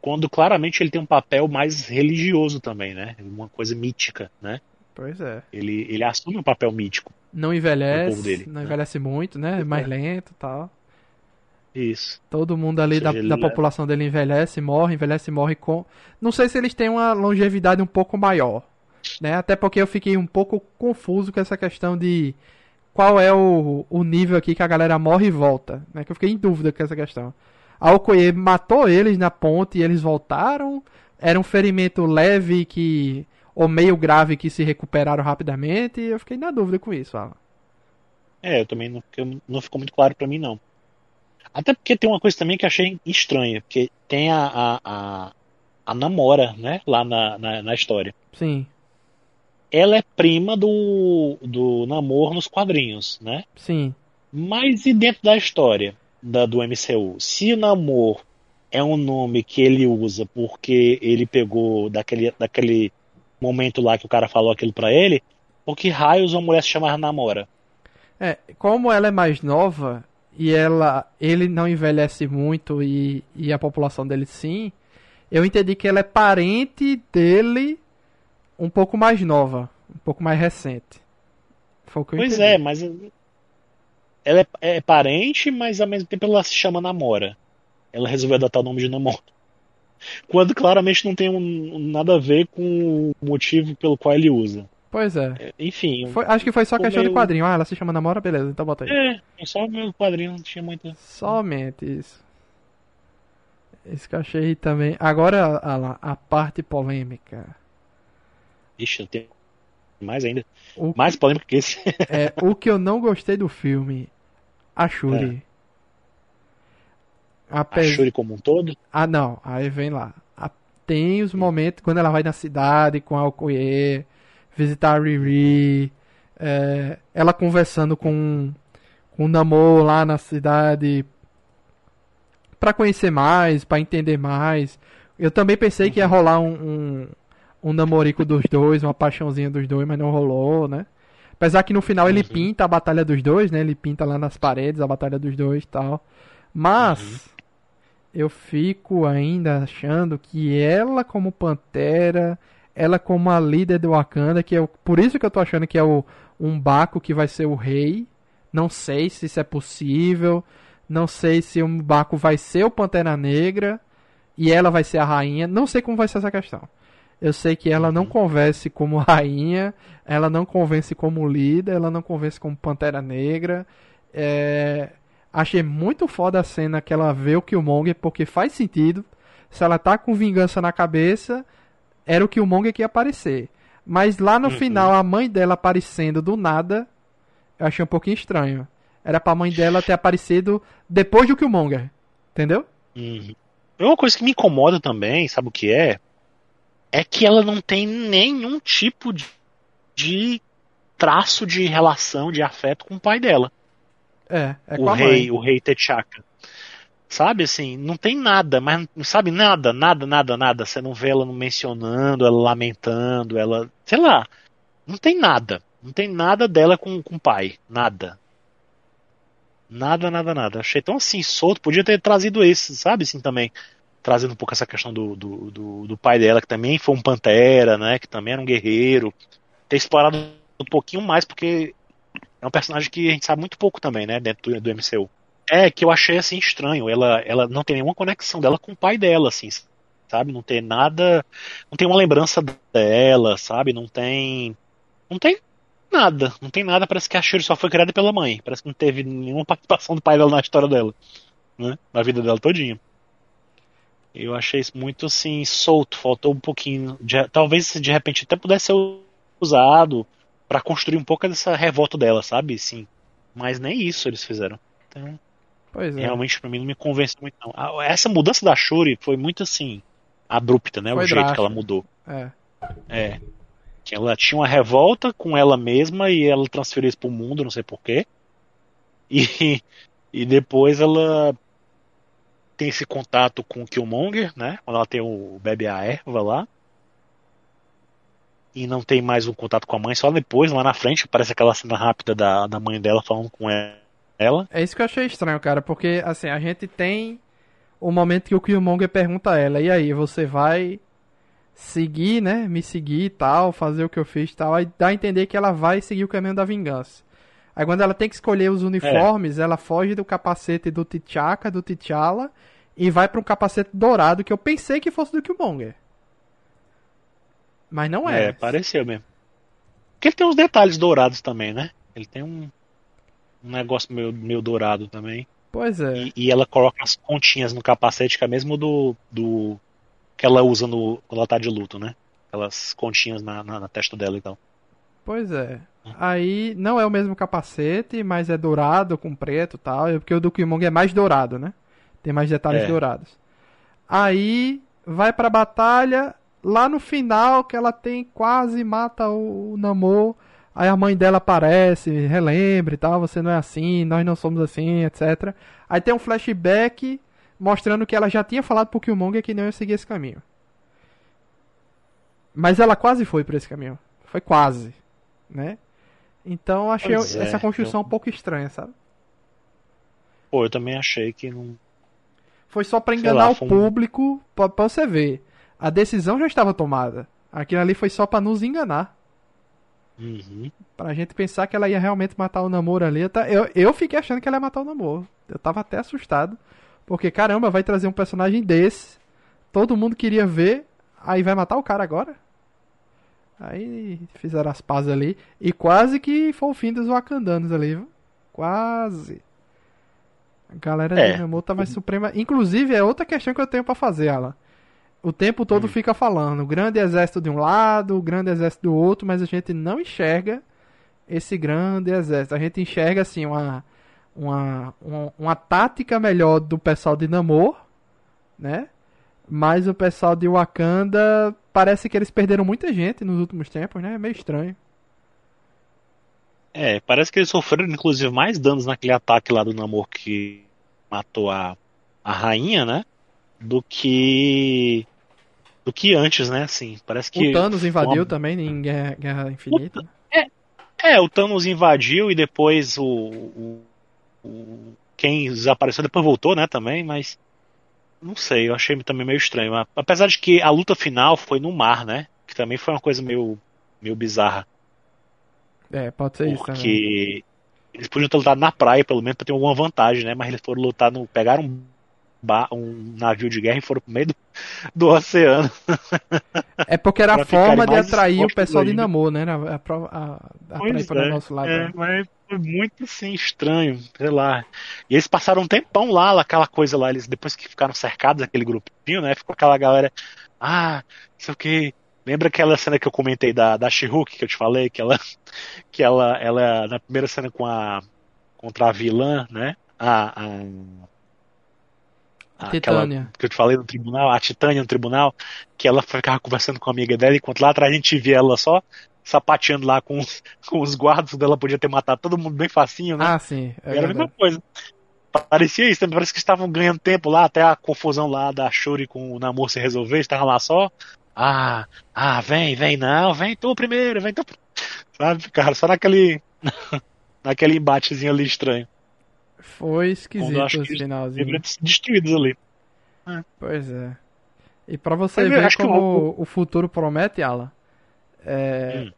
Quando claramente ele tem um papel mais religioso também, né? Uma coisa mítica, né? Pois é. Ele, ele assume um papel mítico. Não envelhece, dele, não né? envelhece muito, né? É mais lento e tal. Isso. Todo mundo ali seja, da, da leva- população dele envelhece, morre, envelhece, morre com. Não sei se eles têm uma longevidade um pouco maior, né? Até porque eu fiquei um pouco confuso com essa questão de qual é o, o nível aqui que a galera morre e volta, né? Que eu fiquei em dúvida com essa questão. A Okoye matou eles na ponte e eles voltaram? Era um ferimento leve que ou meio grave que se recuperaram rapidamente? E eu fiquei na dúvida com isso, Alan. É, eu também não, não ficou muito claro pra mim, não. Até porque tem uma coisa também que eu achei estranha, porque tem a, a, a, a namora, né? Lá na, na, na história. Sim, Ela é prima do, do Namor nos quadrinhos, né? sim. Mas e dentro da história da, do MCU? Se o Namor é um nome que ele usa porque ele pegou daquele, daquele momento lá que o cara falou aquilo pra ele, por que raios uma mulher se chama Namora? É, como ela é mais nova e ela, ele não envelhece muito e, e a população dele sim, eu entendi que ela é parente dele um pouco mais nova, um pouco mais recente. Foi o que eu Pois entendi. é, mas ela é, é parente, mas ao mesmo tempo ela se chama Namora. Ela resolveu adotar o nome de Namora. Quando claramente não tem um- nada a ver com o motivo pelo qual ele usa. Pois é. É, Enfim, Foi- acho que foi só questão de meio- quadrinho. Ah, ela se chama Namora, beleza, então bota aí. é, só o meu quadrinho não tinha muita. Somente isso. Isso que eu achei também. Agora, Alan, a parte polêmica. Ixi, eu tenho mais ainda. O, Mais polêmico que esse. é, o que eu não gostei do filme, a Shuri. A Apes- Shuri como um todo. Ah, não. Aí vem lá. A- Tem os momentos quando ela vai na cidade com a Okoye, visitar a Riri, é, ela conversando com, com o Namor lá na cidade pra conhecer mais, pra entender mais. Eu também pensei que ia rolar um, um, um namorico dos dois, uma paixãozinha dos dois, mas não rolou, né? Apesar que no final ele Uhum. pinta a batalha dos dois, né? Ele pinta lá nas paredes a batalha dos dois e tal. Mas eu fico ainda achando que ela como Pantera, ela como a líder do Wakanda, que é o, por isso que eu tô achando que é o um Baco que vai ser o rei. Não sei se isso é possível. Não sei se o Baco vai ser o Pantera Negra e ela vai ser a rainha. Não sei como vai ser essa questão. Eu sei que ela não convence como rainha, ela não convence como líder, ela não convence como Pantera Negra. É, Achei muito foda a cena que ela vê o Killmonger, porque faz sentido. Se ela tá com vingança na cabeça, era o Killmonger que ia aparecer. Mas lá no Uhum. final, a mãe dela aparecendo do nada, eu achei um pouquinho estranho. Era pra mãe dela ter aparecido depois do Killmonger. Entendeu? Uhum. Uma coisa que me incomoda também, sabe o que é? É que ela não tem nenhum tipo de, de traço de relação, de afeto com o pai dela. É, é o rei, o rei T'Chaka. Sabe assim, não tem nada, mas não sabe nada, nada, nada, nada. Você não vê ela não mencionando, ela lamentando, ela, sei lá, não tem nada. Não tem nada dela com, com o pai, nada. Nada, nada, nada. Achei tão assim, solto, podia ter trazido esse, sabe, assim também. Trazendo um pouco essa questão do, do, do, do pai dela, que também foi um pantera, né, que também era um guerreiro. Ter explorado um pouquinho mais, porque é um personagem que a gente sabe muito pouco também, né, dentro do, do MCU. É, que eu achei assim estranho. Ela, ela não tem nenhuma conexão dela com o pai dela, assim, sabe? Não tem nada. Não tem uma lembrança dela, sabe? Não tem. Não tem nada. Não tem nada. Parece que a Shuri só foi criada pela mãe. Parece que não teve nenhuma participação do pai dela na história dela, né? Na vida dela todinha. Eu achei isso muito assim, solto. Faltou um pouquinho. De, talvez de repente até pudesse ser usado para construir um pouco dessa revolta dela, sabe? Sim. Mas nem isso eles fizeram. Então, Pois é. realmente pra mim não me convence muito não. Essa mudança da Shuri foi muito assim abrupta, né? Foi o jeito que ela mudou. É. É. Que ela tinha uma revolta com ela mesma e ela transferiu isso pro mundo, não sei porquê. E, e depois ela tem esse contato com o Killmonger, né? Quando ela tem o bebe a erva lá. E não tem mais um contato com a mãe, só depois, lá na frente, aparece aquela cena rápida da, da mãe dela falando com ela. É isso que eu achei estranho, cara, porque assim, a gente tem o momento que o Killmonger pergunta a ela, e aí, você vai seguir, né, me seguir e tal, fazer o que eu fiz e tal, aí dá a entender que ela vai seguir o caminho da vingança. Aí quando ela tem que escolher os uniformes, ela foge do capacete do T'Chaka, do T'Challa, e vai pra um capacete dourado que eu pensei que fosse do Killmonger. Mas não é. É, pareceu mesmo. Porque ele tem uns detalhes dourados também, né? Ele tem um, um negócio meio, meio dourado também. Pois é. E, e ela coloca as pontinhas no capacete, que é mesmo do. do que ela usa no, quando ela tá de luto, né? Aquelas continhas na, na, na testa dela e tal. Pois é. Aí não é o mesmo capacete, mas é dourado com preto e tal. é Porque o do Killmonger é mais dourado, né? Tem mais detalhes É. dourados. Aí vai pra batalha, lá no final que ela tem quase mata o, o Namor, aí a mãe dela aparece, relembra e tal, você não é assim, nós não somos assim, etc. Aí tem um flashback mostrando que ela já tinha falado pro Killmonger que não ia seguir esse caminho. Mas ela quase foi por esse caminho. Foi quase, né? Então achei Pois é, essa construção eu- um pouco estranha, sabe? Pô, eu também achei que não. Foi só pra Sei enganar lá, o um- público, pra, pra você ver. A decisão já estava tomada. Aquilo ali foi só pra nos enganar. Uhum. Pra gente pensar que ela ia realmente matar o namoro ali. Eu Eu, fiquei achando que ela ia matar o namoro. Eu tava até assustado. Porque, caramba, vai trazer um personagem desse. Todo mundo queria ver. Aí vai matar o cara agora? Aí fizeram as pazes ali. E quase que foi o fim dos Wakandanos ali, viu? Quase. A galera É. de Namor tá mais suprema. Inclusive, é outra questão que eu tenho pra fazer, Alan. O tempo todo fica falando, o grande exército de um lado, o grande exército do outro, mas a gente não enxerga esse grande exército. A gente enxerga assim uma uma, uma, uma tática melhor do pessoal de Namor, né? Mas o pessoal de Wakanda parece que eles perderam muita gente nos últimos tempos, né? É meio estranho. É, parece que eles sofreram inclusive mais danos naquele ataque lá do Namor que matou a, a rainha, né? Do que. Do que antes, né? Assim, parece que. o Thanos invadiu uma- também em Guerra, Guerra Infinita. É, o Thanos invadiu e depois o, o, o- quem desapareceu depois voltou, né, também, mas não sei, eu achei também meio estranho. Apesar de que a luta final foi no mar, né? Que também foi uma coisa meio, meio bizarra. É, pode ser isso também. Porque eles podiam ter lutado na praia, pelo menos, pra ter alguma vantagem, né? Mas eles foram lutar no. pegaram um, navio de guerra e foram pro meio do, do oceano. É porque era a forma de atrair o pessoal de. Namor, né? A, a, a, a atrair para o nosso lado. é, né? mas foi muito assim, estranho, sei lá. E eles passaram um tempão lá, aquela coisa lá, eles depois que ficaram cercados, aquele grupinho, né? Ficou aquela galera, ah, não sei o que. Lembra aquela cena que eu comentei da, da She-Hulk que eu te falei, que ela, que ela, ela na primeira cena com a contra a vilã, né? A, a, a- aquela Titânia. que eu te falei no tribunal, a Titânia no tribunal, que ela ficava conversando com a amiga dela, enquanto lá atrás a gente via ela só sapateando lá com, os- com os guardas, dela podia ter matado todo mundo bem facinho, né? Ah, sim. É era a mesma coisa. Parecia isso, também parece que estavam ganhando tempo lá, até a confusão lá da Shuri com o Namor se resolver, estavam lá só. Ah, ah, vem, vem, não, vem tu primeiro, vem tu. Sabe, cara, só naquele. naquele embatezinho ali estranho. Foi eu esquisito acho que esse eles finalzinho. destruídos ali. Pois é. E pra você Mas eu ver como o futuro promete, Alan, é, Hum.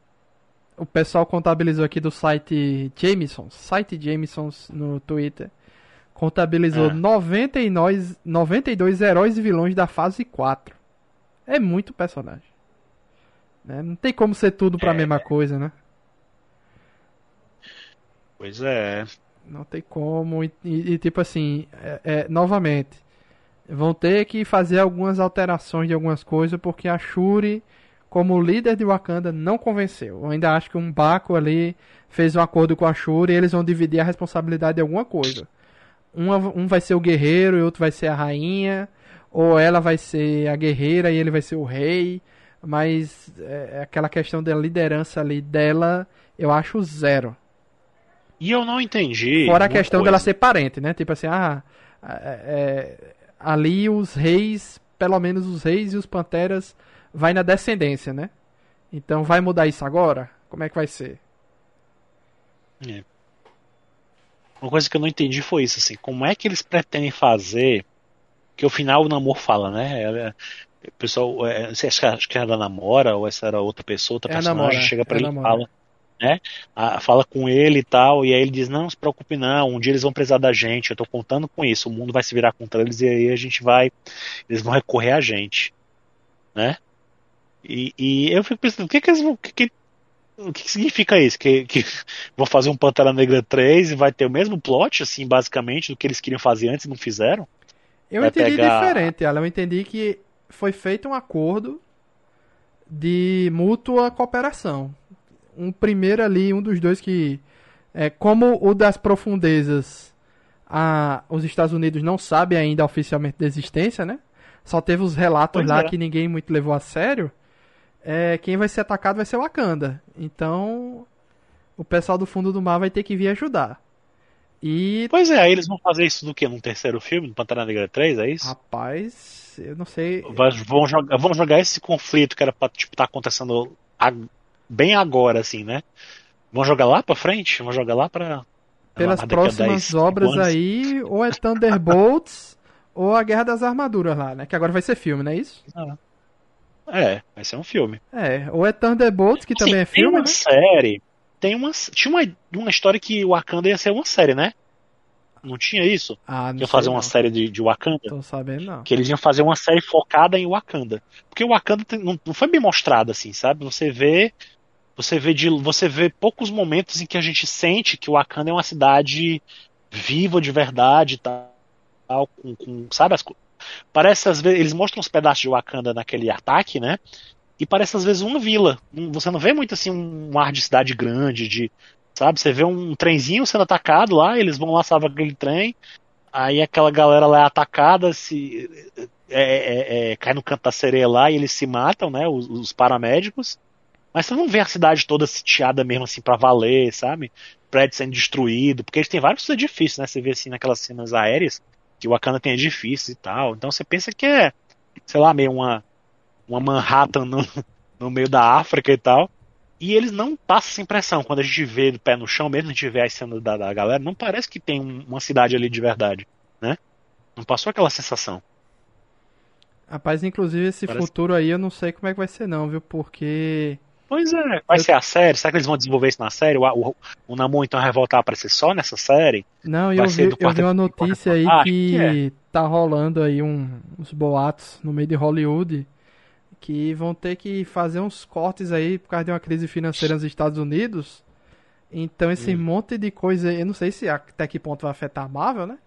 o pessoal contabilizou aqui do site Jameson, site Jameson no Twitter, contabilizou É. 99, 92 heróis e vilões da fase 4. É muito personagem. Né? Não tem como ser tudo pra É. mesma coisa, né? Pois é. Não tem como. E, e- e, tipo assim, é- é, novamente, vão ter que fazer algumas alterações de algumas coisas, porque a Shuri, como líder de Wakanda, não convenceu. Eu ainda acho que um Baco ali fez um acordo com a Shuri e eles vão dividir a responsabilidade de alguma coisa. Uma- um vai ser o guerreiro e outro vai ser a rainha, ou ela vai ser a guerreira e ele vai ser o rei. Mas é, aquela questão da liderança ali dela, eu acho zero. E eu não entendi. Fora a questão coisa. dela ser parente, né? Tipo assim, ah, é, é, ali os reis, pelo menos os reis e os panteras, vai na descendência, né? Então vai mudar isso agora? Como é que vai ser? Uma coisa que eu não entendi foi isso, assim, como é que eles pretendem fazer que o final o namoro fala, né? Ela- o pessoal, é, acho que- era a namora ou essa era outra pessoa, outra É personagem, namora, chega pra é ele e fala, né? Ah, fala com ele e tal, e aí ele diz, não, se preocupe não, um dia eles vão precisar da gente, eu tô contando com isso, o mundo vai se virar contra eles e aí a gente vai, eles vão recorrer a gente, né? E, e eu fico pensando, o que que eles vão, o que, que- o que significa isso? Que, que vão fazer um Pantera Negra 3 e vai ter o mesmo plot, assim, basicamente, do que eles queriam fazer antes e não fizeram? Eu Vai entendi pegar- diferente, Alan. Eu entendi que foi feito um acordo de mútua cooperação. Um primeiro ali, um dos dois que. É, como o das profundezas, a, os Estados Unidos não sabem ainda oficialmente da existência, né? só teve os relatos Pois lá é. que ninguém muito levou a sério, é, quem vai ser atacado vai ser o Wakanda. Então, o pessoal do fundo do mar vai ter que vir ajudar. E, Pois é, eles vão fazer isso do quê? Num terceiro filme, no Pantera Negra 3, é isso? rapaz, eu não sei. Vai- vão, jogar, vão jogar esse conflito que era pra tipo, tá acontecendo bem agora, assim, né? Vão jogar lá pra frente? Vão jogar lá pra. Pelas a próximas 10, cinco obras aí, ou é Thunderbolts ou a Guerra das Armaduras lá, né? Que agora vai ser filme, não é isso? É, vai ser um filme. É, ou é Thunderbolts, que Assim, também é tem filme, uma né? série. Tem uma. Tinha uma, uma história que o Wakanda ia ser uma série, né? Não tinha isso? Ah, não fazer uma não. série de, de Wakanda? Tô sabendo não. Que eles iam fazer uma série focada em Wakanda. Porque o Wakanda tem- não, não foi bem mostrado assim, sabe? Você vê. Você vê, de, você vê poucos momentos em que a gente sente que o Wakanda é uma cidade viva de verdade tal. Com, com- sabe? As, parece às vezes. Eles mostram os pedaços de Wakanda naquele ataque, né? E parece às vezes uma vila. Você não vê muito assim um ar de cidade grande, de. Sabe? Você vê um trenzinho sendo atacado lá, eles vão lá salvar aquele trem. Aí aquela galera lá é atacada, se é, é, é, cai no canto da sereia lá e eles se matam, né? Os, os paramédicos. Mas você não vê a cidade toda sitiada mesmo assim pra valer, sabe? Prédio sendo destruído, porque eles têm vários edifícios, né? Você vê assim naquelas cenas aéreas que o Wakanda tem edifícios e tal. Então você pensa que é, sei lá, meio uma, uma Manhattan no, no meio da África e tal. E eles não passam essa impressão. Quando a gente vê do pé no chão, mesmo a gente vê as cenas da, da galera, não parece que tem um- uma cidade ali de verdade, né? Não passou aquela sensação. Rapaz, inclusive esse Parece- futuro aí eu não sei como é que vai ser não, viu? Porque Pois é, vai Eu- ser a série? Será que eles vão desenvolver isso na série? O, o, o Namor então vai voltar a aparecer só nessa série? não, e Vai eu ser vi, do eu quarto vi uma notícia aí fantástico, que que tá rolando aí um- uns boatos no meio de Hollywood que vão ter que fazer uns cortes aí por causa de uma crise financeira nos Estados Unidos. Então esse Hum. monte de coisa, eu não sei se até que ponto vai afetar a Marvel, né?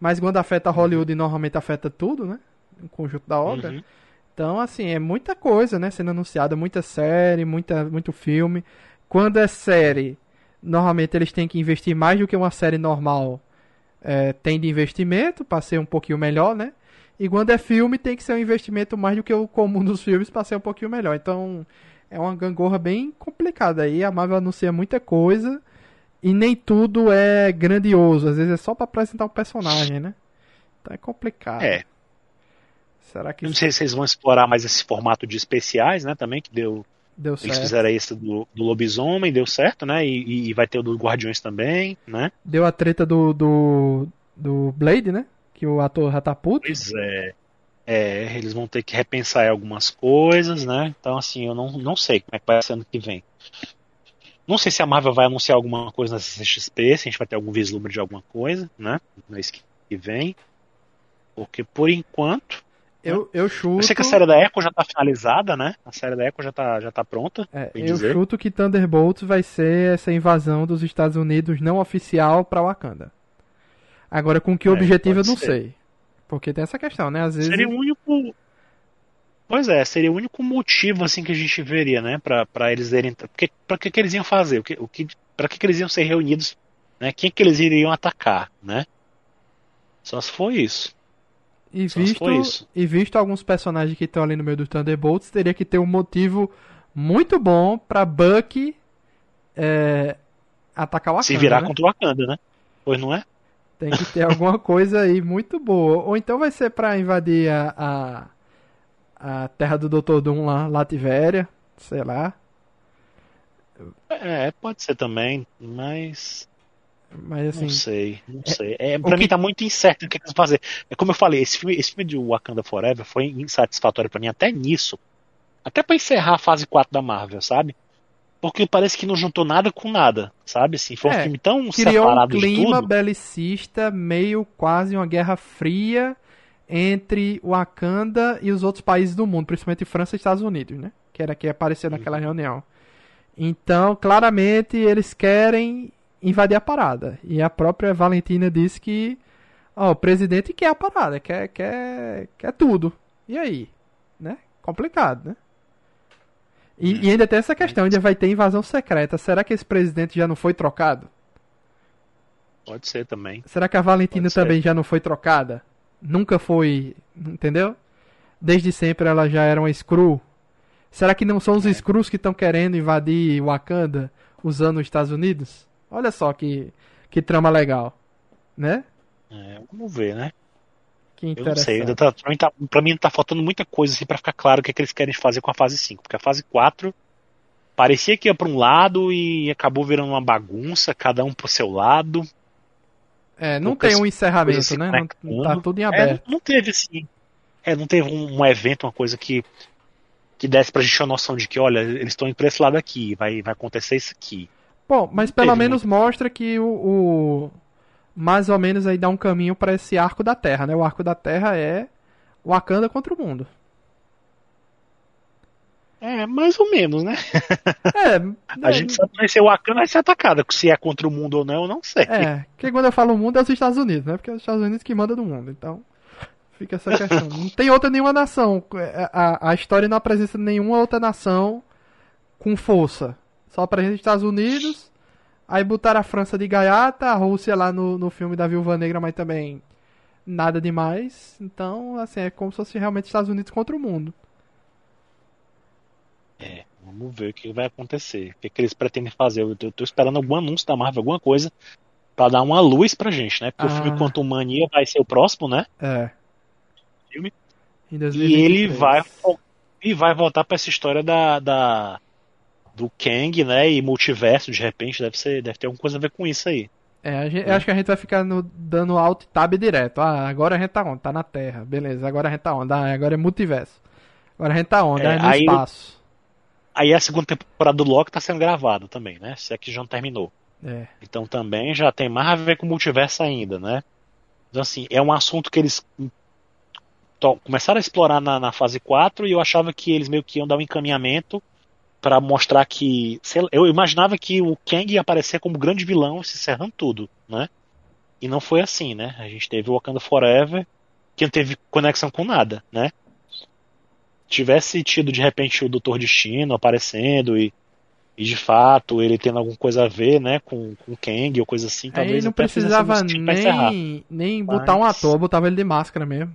Mas quando afeta Hollywood, normalmente afeta tudo, né? O conjunto da obra. Uhum. Então, assim, é muita coisa, né? Sendo anunciada, muita série, muita, muito filme. Quando é série, normalmente eles têm que investir mais do que uma série normal é, tem de investimento para ser um pouquinho melhor, né? E quando é filme, tem que ser um investimento mais do que o comum dos filmes para ser um pouquinho melhor. Então, é uma gangorra bem complicada aí. A Marvel anuncia muita coisa e nem tudo é grandioso. Às vezes é só para apresentar um personagem, né? Então é complicado. É. Será que não sei se eles vão explorar mais esse formato de especiais, né? Também, que deu. deu Eles certo? fizeram esse do, do lobisomem, deu certo, né? E, e vai ter o do Guardiões também, né? Deu a treta do, do, do Blade, né? Que o ator já tá puto. Pois é. É, eles vão ter que repensar algumas coisas, né? Então, assim, eu não, não sei como é que vai ser ano que vem. Não sei se a Marvel vai anunciar alguma coisa na CXP, se a gente vai ter algum vislumbre de alguma coisa, né? No mês que vem. Porque, por enquanto, Eu, eu chuto. eu sei que a série da Echo já tá finalizada, né? A série da Echo já tá, já tá pronta, é, eu dizer. chuto que Thunderbolts vai ser essa invasão dos Estados Unidos não oficial pra Wakanda. Agora, com que É, objetivo eu não ser. sei. Porque tem essa questão, né? Às vezes. Seria o único. Pois é, seria o único motivo assim que a gente veria, né, Pra para eles irem, porque para que que eles iam fazer? O que o que para que que eles iam ser reunidos, né? Quem que eles iriam atacar, né? Só se for isso. E Só visto, e visto alguns personagens que estão ali no meio do Thunderbolts, teria que ter um motivo muito bom pra Bucky é, atacar o Wakanda. Se virar né? contra o Wakanda, né? Pois não é? Tem que ter alguma coisa aí muito boa. Ou então vai ser pra invadir a, a, a terra do Dr. Doom lá, Lativéria, sei lá. É, pode ser também, mas Mas assim, não sei, não sei. É, pra mim que- tá muito incerto o que, que eles vão fazer. É como eu falei, esse filme, esse filme de Wakanda Forever foi insatisfatório pra mim até nisso. Até pra encerrar a fase 4 da Marvel, sabe? Porque parece que não juntou nada com nada, sabe? Assim, foi um É, filme tão criou um separado de clima tudo. belicista, meio quase uma guerra fria entre Wakanda e os outros países do mundo, principalmente França e Estados Unidos, né? Que era que apareceu naquela Uhum. reunião. Então, claramente, eles querem invadir a parada. E a própria Valentina disse que ó, o presidente quer a parada, quer, quer, quer tudo. E aí? Né? Complicado, né? E, Hum. e ainda tem essa questão, ainda vai ter invasão secreta. Será que esse presidente já não foi trocado? Pode ser também. Será que a Valentina Pode ser. também já não foi trocada? Nunca foi, entendeu? desde sempre ela já era uma Skrull? Será que não são os Skrulls que estão querendo invadir Wakanda usando os Estados Unidos? Olha só que, que trama legal, né? É, vamos ver, né? Que Eu não interessante. sei, ainda tá, pra, mim tá, pra mim tá faltando muita coisa assim pra ficar claro o que, é que eles querem fazer com a fase 5. Porque a fase 4 parecia que ia pra um lado e acabou virando uma bagunça, cada um pro seu lado. É, não poucas tem um encerramento, né? Não, tá tudo em É, aberto. não teve assim. É, não teve um, um evento, uma coisa que que desse pra gente uma noção de que, olha, eles estão indo pra esse lado aqui, vai, vai acontecer isso aqui. Bom, mas Não pelo menos mostra que o, o- mais ou menos aí dá um caminho pra esse arco da Terra, né? O arco da Terra é Wakanda contra o mundo. É, mais ou menos, né? É, A é, gente sabe que vai ser o Wakanda vai ser atacada. Se é contra o mundo ou não, eu não sei. É, porque quando eu falo mundo é os Estados Unidos, né? Porque é os Estados Unidos que manda do mundo, então fica essa questão. Não tem outra nenhuma nação. É, A, a história não apresenta nenhuma outra nação com força. Só apresenta os Estados Unidos, aí botaram a França de gaiata, a Rússia lá no, no filme da Viúva Negra, mas também nada demais. Então, assim, é como se fosse realmente Estados Unidos contra o mundo. É, vamos ver o que vai acontecer. O que, que eles pretendem fazer. Eu tô, eu tô esperando algum anúncio da Marvel, alguma coisa, pra dar uma luz pra gente, né? Porque o Ah. filme Quantum Mania vai ser o próximo, né? É. Filme. E 2023. ele vai e vai voltar pra essa história da, da do Kang, né? E multiverso, de repente, deve ser, deve ter alguma coisa a ver com isso aí. É, gente, eu acho que a gente vai ficar no- dando alt tab direto. Ah, agora a gente tá onde? Tá na Terra. Beleza, agora a gente tá onde? Ah, agora é multiverso. Agora a gente tá onde? É, Ah, é no aí- espaço. Aí a segunda temporada do Loki tá sendo gravada também, né? Se é que já não terminou. É. Então também já tem mais a ver com o multiverso ainda, né? Então, assim, é um assunto que eles começaram a explorar na, na fase 4 e eu achava que eles meio que iam dar um encaminhamento pra mostrar que. sei lá, eu imaginava que o Kang ia aparecer como grande vilão se encerrando tudo, né? E não foi assim, né? A gente teve o Wakanda Forever, que não teve conexão com nada, né? Tivesse tido de repente o Doutor Destino aparecendo e, e de fato ele tendo alguma coisa a ver, né, com, com o Kang ou coisa assim, talvez não até fizesse precisava nem, nem botar um Mas- ator, botava ele de máscara mesmo.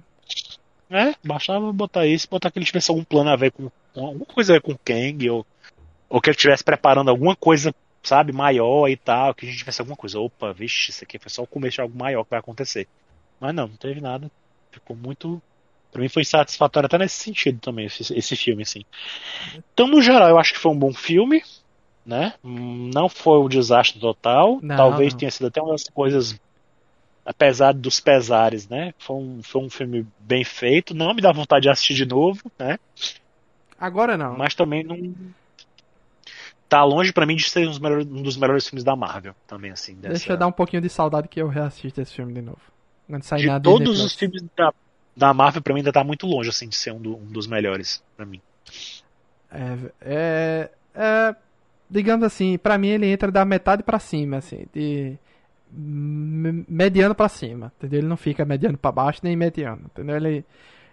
É, bastava botar isso, botar que ele tivesse algum plano a ver com, com alguma coisa a ver com o Kang, ou, ou que ele estivesse preparando alguma coisa, sabe, maior e tal, que a gente tivesse alguma coisa. Opa, vixe, isso aqui foi só o começo de algo maior que vai acontecer. Mas não, não teve nada. Ficou muito. Pra mim foi satisfatório até nesse sentido também, esse, esse filme, assim. Então, no geral, eu acho que foi um bom filme, né? Não foi um desastre total. Não, Talvez não. tenha sido até uma das coisas apesar dos pesares, né? Foi um, foi um filme bem feito. Não me dá vontade de assistir de novo, né? Agora não. Mas também não. Tá longe pra mim de ser um dos melhores, um dos melhores filmes da Marvel, também, assim. Dessa... Deixa eu dar um pouquinho de saudade que eu reassisto esse filme de novo. De todos os filmes da, da Marvel, pra mim, ainda tá muito longe, assim, de ser um, do- um dos melhores, pra mim. É, é, é, digamos assim, pra mim ele entra da metade pra cima, assim, de me- mediano pra cima, entendeu? Ele não fica mediano pra baixo nem mediano, entendeu? Ele,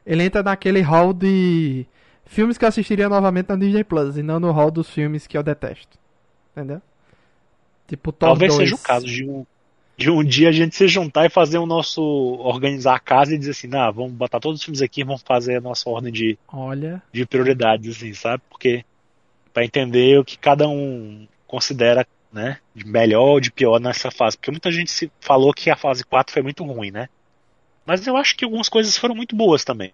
ele entra naquele hall de filmes que eu assistiria novamente na Disney Plus e não no hall dos filmes que eu detesto, entendeu? Tipo Thor Talvez 2. seja o caso de um, de um dia a gente se juntar e fazer o nosso. organizar a casa e dizer assim, nah, vamos botar todos os filmes aqui e vamos fazer a nossa ordem de, Olha, de prioridades, assim, sabe? Porque para entender o que cada um considera, né, de melhor ou de pior nessa fase. Porque muita gente se falou que a fase 4 foi muito ruim, né? Mas eu acho que algumas coisas foram muito boas também.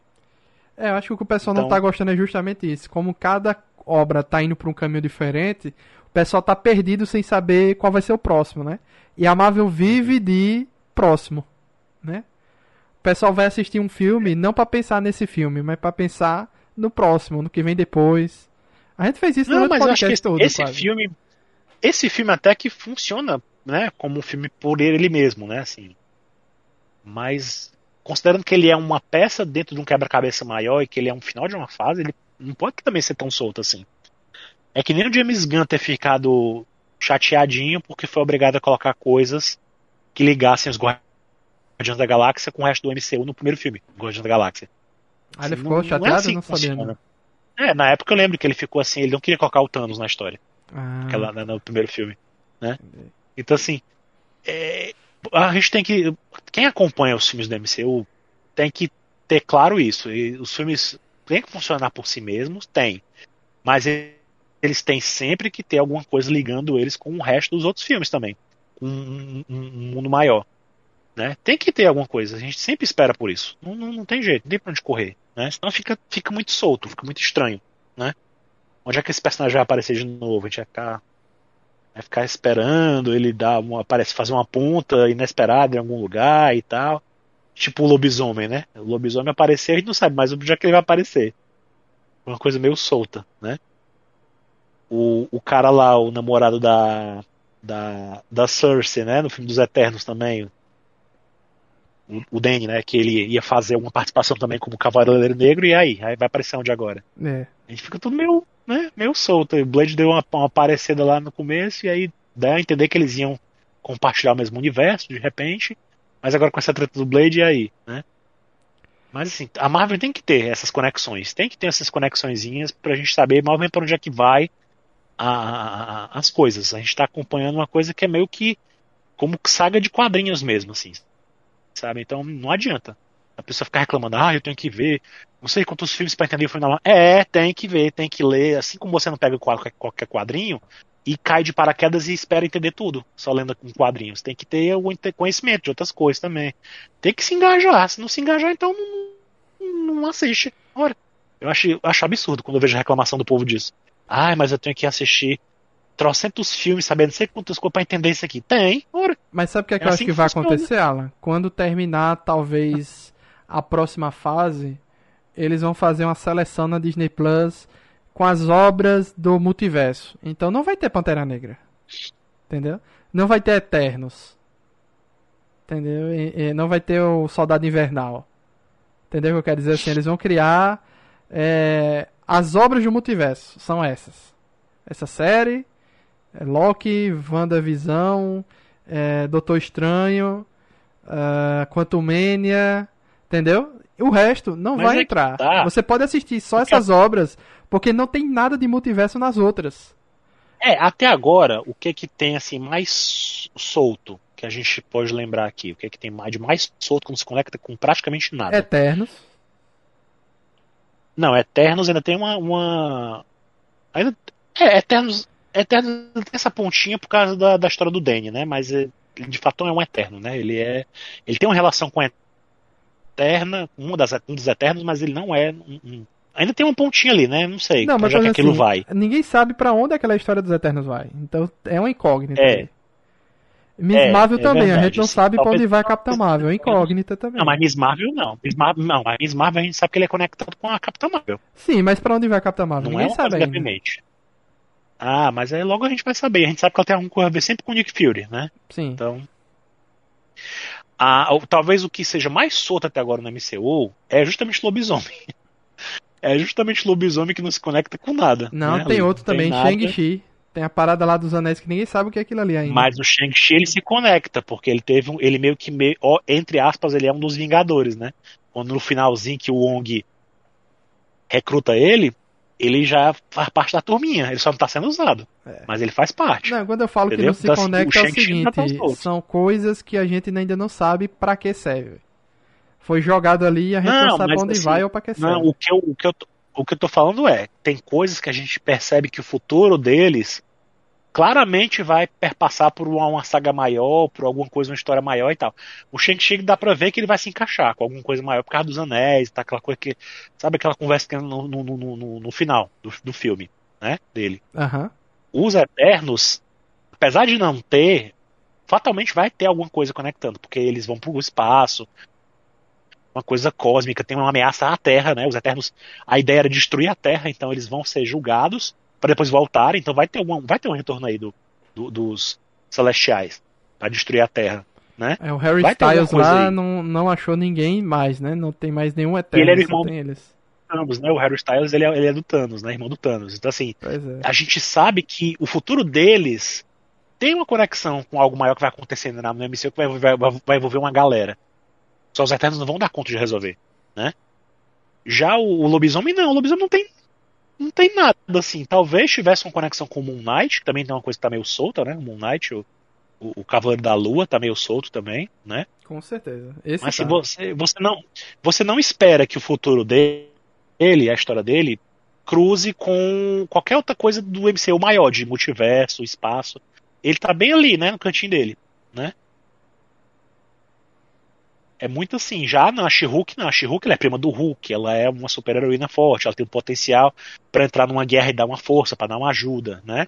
É, eu acho que o que o pessoal não Então- tá gostando é justamente isso. Como cada obra tá indo pra um caminho diferente, o pessoal tá perdido sem saber qual vai ser o próximo, né? E a Marvel vive de próximo, né? O pessoal vai assistir um filme não pra pensar nesse filme, mas pra pensar no próximo, no que vem depois. A gente fez isso Não, mas eu acho que esse, todo, esse filme. Esse filme até que funciona, né? Como um filme por ele mesmo, né? Assim. Mas. Considerando que ele é uma peça dentro de um quebra-cabeça maior e que ele é um final de uma fase, ele não pode também ser tão solto assim. É que nem o James Gunn ter ficado chateadinho porque foi obrigado a colocar coisas que ligassem os Guardiões da Galáxia com o resto do MCU no primeiro filme, Guardiões da Galáxia. Ah, ele Assim, ficou não- não é chateado? assim não sabia. Não. É, na época eu lembro que ele ficou assim, ele não queria colocar o Thanos na história Ah, aquela, né, no primeiro filme, né? Então assim, é, a gente tem que, quem acompanha os filmes do MCU tem que ter claro isso. E os filmes tem que funcionar por si mesmos, tem. Mas eles têm sempre que ter alguma coisa ligando eles com o resto dos outros filmes também. Um, um, um mundo maior. Né? Tem que ter alguma coisa. A gente sempre espera por isso. Não, não, não tem jeito, não tem pra onde correr. Né? Senão fica, fica muito solto, fica muito estranho. Né? Onde é que esse personagem vai aparecer de novo? A gente vai ficar, vai ficar esperando ele dar uma, aparece, fazer uma ponta inesperada em algum lugar e tal. Tipo o lobisomem, né? O lobisomem aparecer, a gente não sabe mais onde é que ele vai aparecer. Uma coisa meio solta, né? O, o cara lá, o namorado da, da, da Cersei, né? No filme dos Eternos também. O, o Danny, né? Que ele ia fazer uma participação também como Cavaleiro Negro, e aí? Aí vai aparecer onde agora? É. A gente fica tudo meio, né, meio solto. O Blade deu uma, uma aparecida lá no começo, e aí dá a entender que eles iam compartilhar o mesmo universo, de repente. Mas agora com essa treta do Blade, e aí, né? Mas assim, a Marvel tem que ter essas conexões, tem que ter essas conexõezinhas pra gente saber mais ou menos pra onde é que vai a, a, as coisas. A gente tá acompanhando uma coisa que é meio que como saga de quadrinhos mesmo, assim. Sabe? Então não adianta. A pessoa ficar reclamando, ah, eu tenho que ver, não sei quantos filmes para entender o final. É, tem que ver, tem que ler. Assim como você não pega qualquer quadrinho, e cai de paraquedas e espera entender tudo, só lendo com quadrinhos. Tem que ter o conhecimento de outras coisas também. Tem que se engajar. Se não se engajar, então não, não assiste. Ora, eu acho, eu acho absurdo quando eu vejo a reclamação do povo disso. Ai, mas eu tenho que assistir trocentos filmes sabendo não sei quantas coisas pra entender isso aqui. Tem, ora. Mas sabe o que, é que é eu assim acho que, que vai acontecer, Alan? Quando terminar, talvez, a próxima fase, eles vão fazer uma seleção na Disney Plus com as obras do multiverso. Então não vai ter Pantera Negra. Entendeu? Não vai ter Eternos. Entendeu? E, e não vai ter o Soldado Invernal. Entendeu o que eu quero dizer assim? Eles vão criar é, as obras do multiverso. São essas. Essa série, é Loki, WandaVisão, é, Doutor Estranho, uh, Quantumania, entendeu? O resto não Mas vai é entrar. Tá. Você pode assistir só Porque essas obras porque não tem nada de multiverso nas outras. É, até agora, o que que tem assim mais solto que a gente pode lembrar aqui? O que que tem mais de mais solto que não se conecta com praticamente nada? Eternos. Não, Eternos ainda tem uma. uma... Ainda... É, Eternos. Eternos tem essa pontinha por causa da, da história do Danny, né? Mas ele, de fato é um Eterno, né? Ele é. Ele tem uma relação com a Eterna, uma das, um dos Eternos, mas ele não é um, um Ainda tem uma pontinha ali, né? Não sei. Não, mas já que assim, aquilo vai. Ninguém sabe para onde aquela história dos Eternos vai. Então é uma incógnita. É. Miss é, Marvel é também, verdade, a gente não sim. sabe para onde vai a Capitã Marvel, é incógnita também. Não, mas Miss Marvel não. Miss Marvel não, a Miss Marvel a gente sabe que ele é conectado com a Capitã Marvel. Sim, mas para onde vai a Capitã Marvel? Não Ninguém é sabe ainda. Ah, mas aí logo a gente vai saber. A gente sabe que ela tem alguma coisa a ver sempre com o Nick Fury, né? Sim. Então. Ah, talvez o que seja mais solto até agora no MCU é justamente o lobisomem é justamente lobisomem que não se conecta com nada. Não, né? tem outro também, Shang-Chi. Tem a parada lá dos anéis que ninguém sabe o que é aquilo ali ainda. Mas o Shang-Chi ele se conecta, porque ele teve um, ele meio que, meio, entre aspas, ele é um dos Vingadores, né? Quando no finalzinho que o Wong recruta ele, ele já faz parte da turminha, ele só não tá sendo usado. É. Mas ele faz parte. Não, quando eu falo entendeu? que não se então, conecta o é o seguinte, tá são coisas que a gente ainda não sabe para que serve foi jogado ali e a gente não, não sabe onde assim, vai ou pra que Não, o que, eu, o, que eu, o que eu tô falando é, tem coisas que a gente percebe que o futuro deles claramente vai perpassar por uma, uma saga maior, por alguma coisa, uma história maior e tal. O Shang-Chi dá pra ver que ele vai se encaixar com alguma coisa maior por causa dos anéis, tá? Aquela coisa que. Sabe aquela conversa que é no, no, no, no, no final do, do filme, né? Dele. Uhum. Os Eternos, apesar de não ter, fatalmente vai ter alguma coisa conectando, porque eles vão pro espaço, uma coisa cósmica, tem uma ameaça à Terra, né? Os Eternos, a ideia era destruir a Terra, então eles vão ser julgados para depois voltarem, então vai ter um, vai ter um retorno aí do, do dos Celestiais para destruir a Terra, né? É, o Harry vai Styles lá não, não achou ninguém mais, né? Não tem mais nenhum Eterno, ele era irmão tem eles. Thanos, né? O Harry Styles ele é, ele é do Thanos, né? Irmão do Thanos. Então assim, é. a gente sabe que o futuro deles tem uma conexão com algo maior que vai acontecendo no MCU que vai, vai, vai envolver uma galera. Só os Eternos não vão dar conta de resolver, né? Já o, o lobisomem não, o lobisomem não tem não tem nada assim. Talvez tivesse uma conexão com o Moon Knight, que também tem uma coisa que tá meio solta, né? O Moon Knight, o, o, o Cavaleiro da Lua tá meio solto também, né? Com certeza. Esse Mas tá. se você, você não você não espera que o futuro dele, a história dele, cruze com qualquer outra coisa do MCU maior, de multiverso, espaço. Ele tá bem ali, né, no cantinho dele, né? É muito assim, já na She-Hulk, a She-Hulk é prima do Hulk, ela é uma super-heroína forte, ela tem um potencial para entrar numa guerra e dar uma força, para dar uma ajuda, né?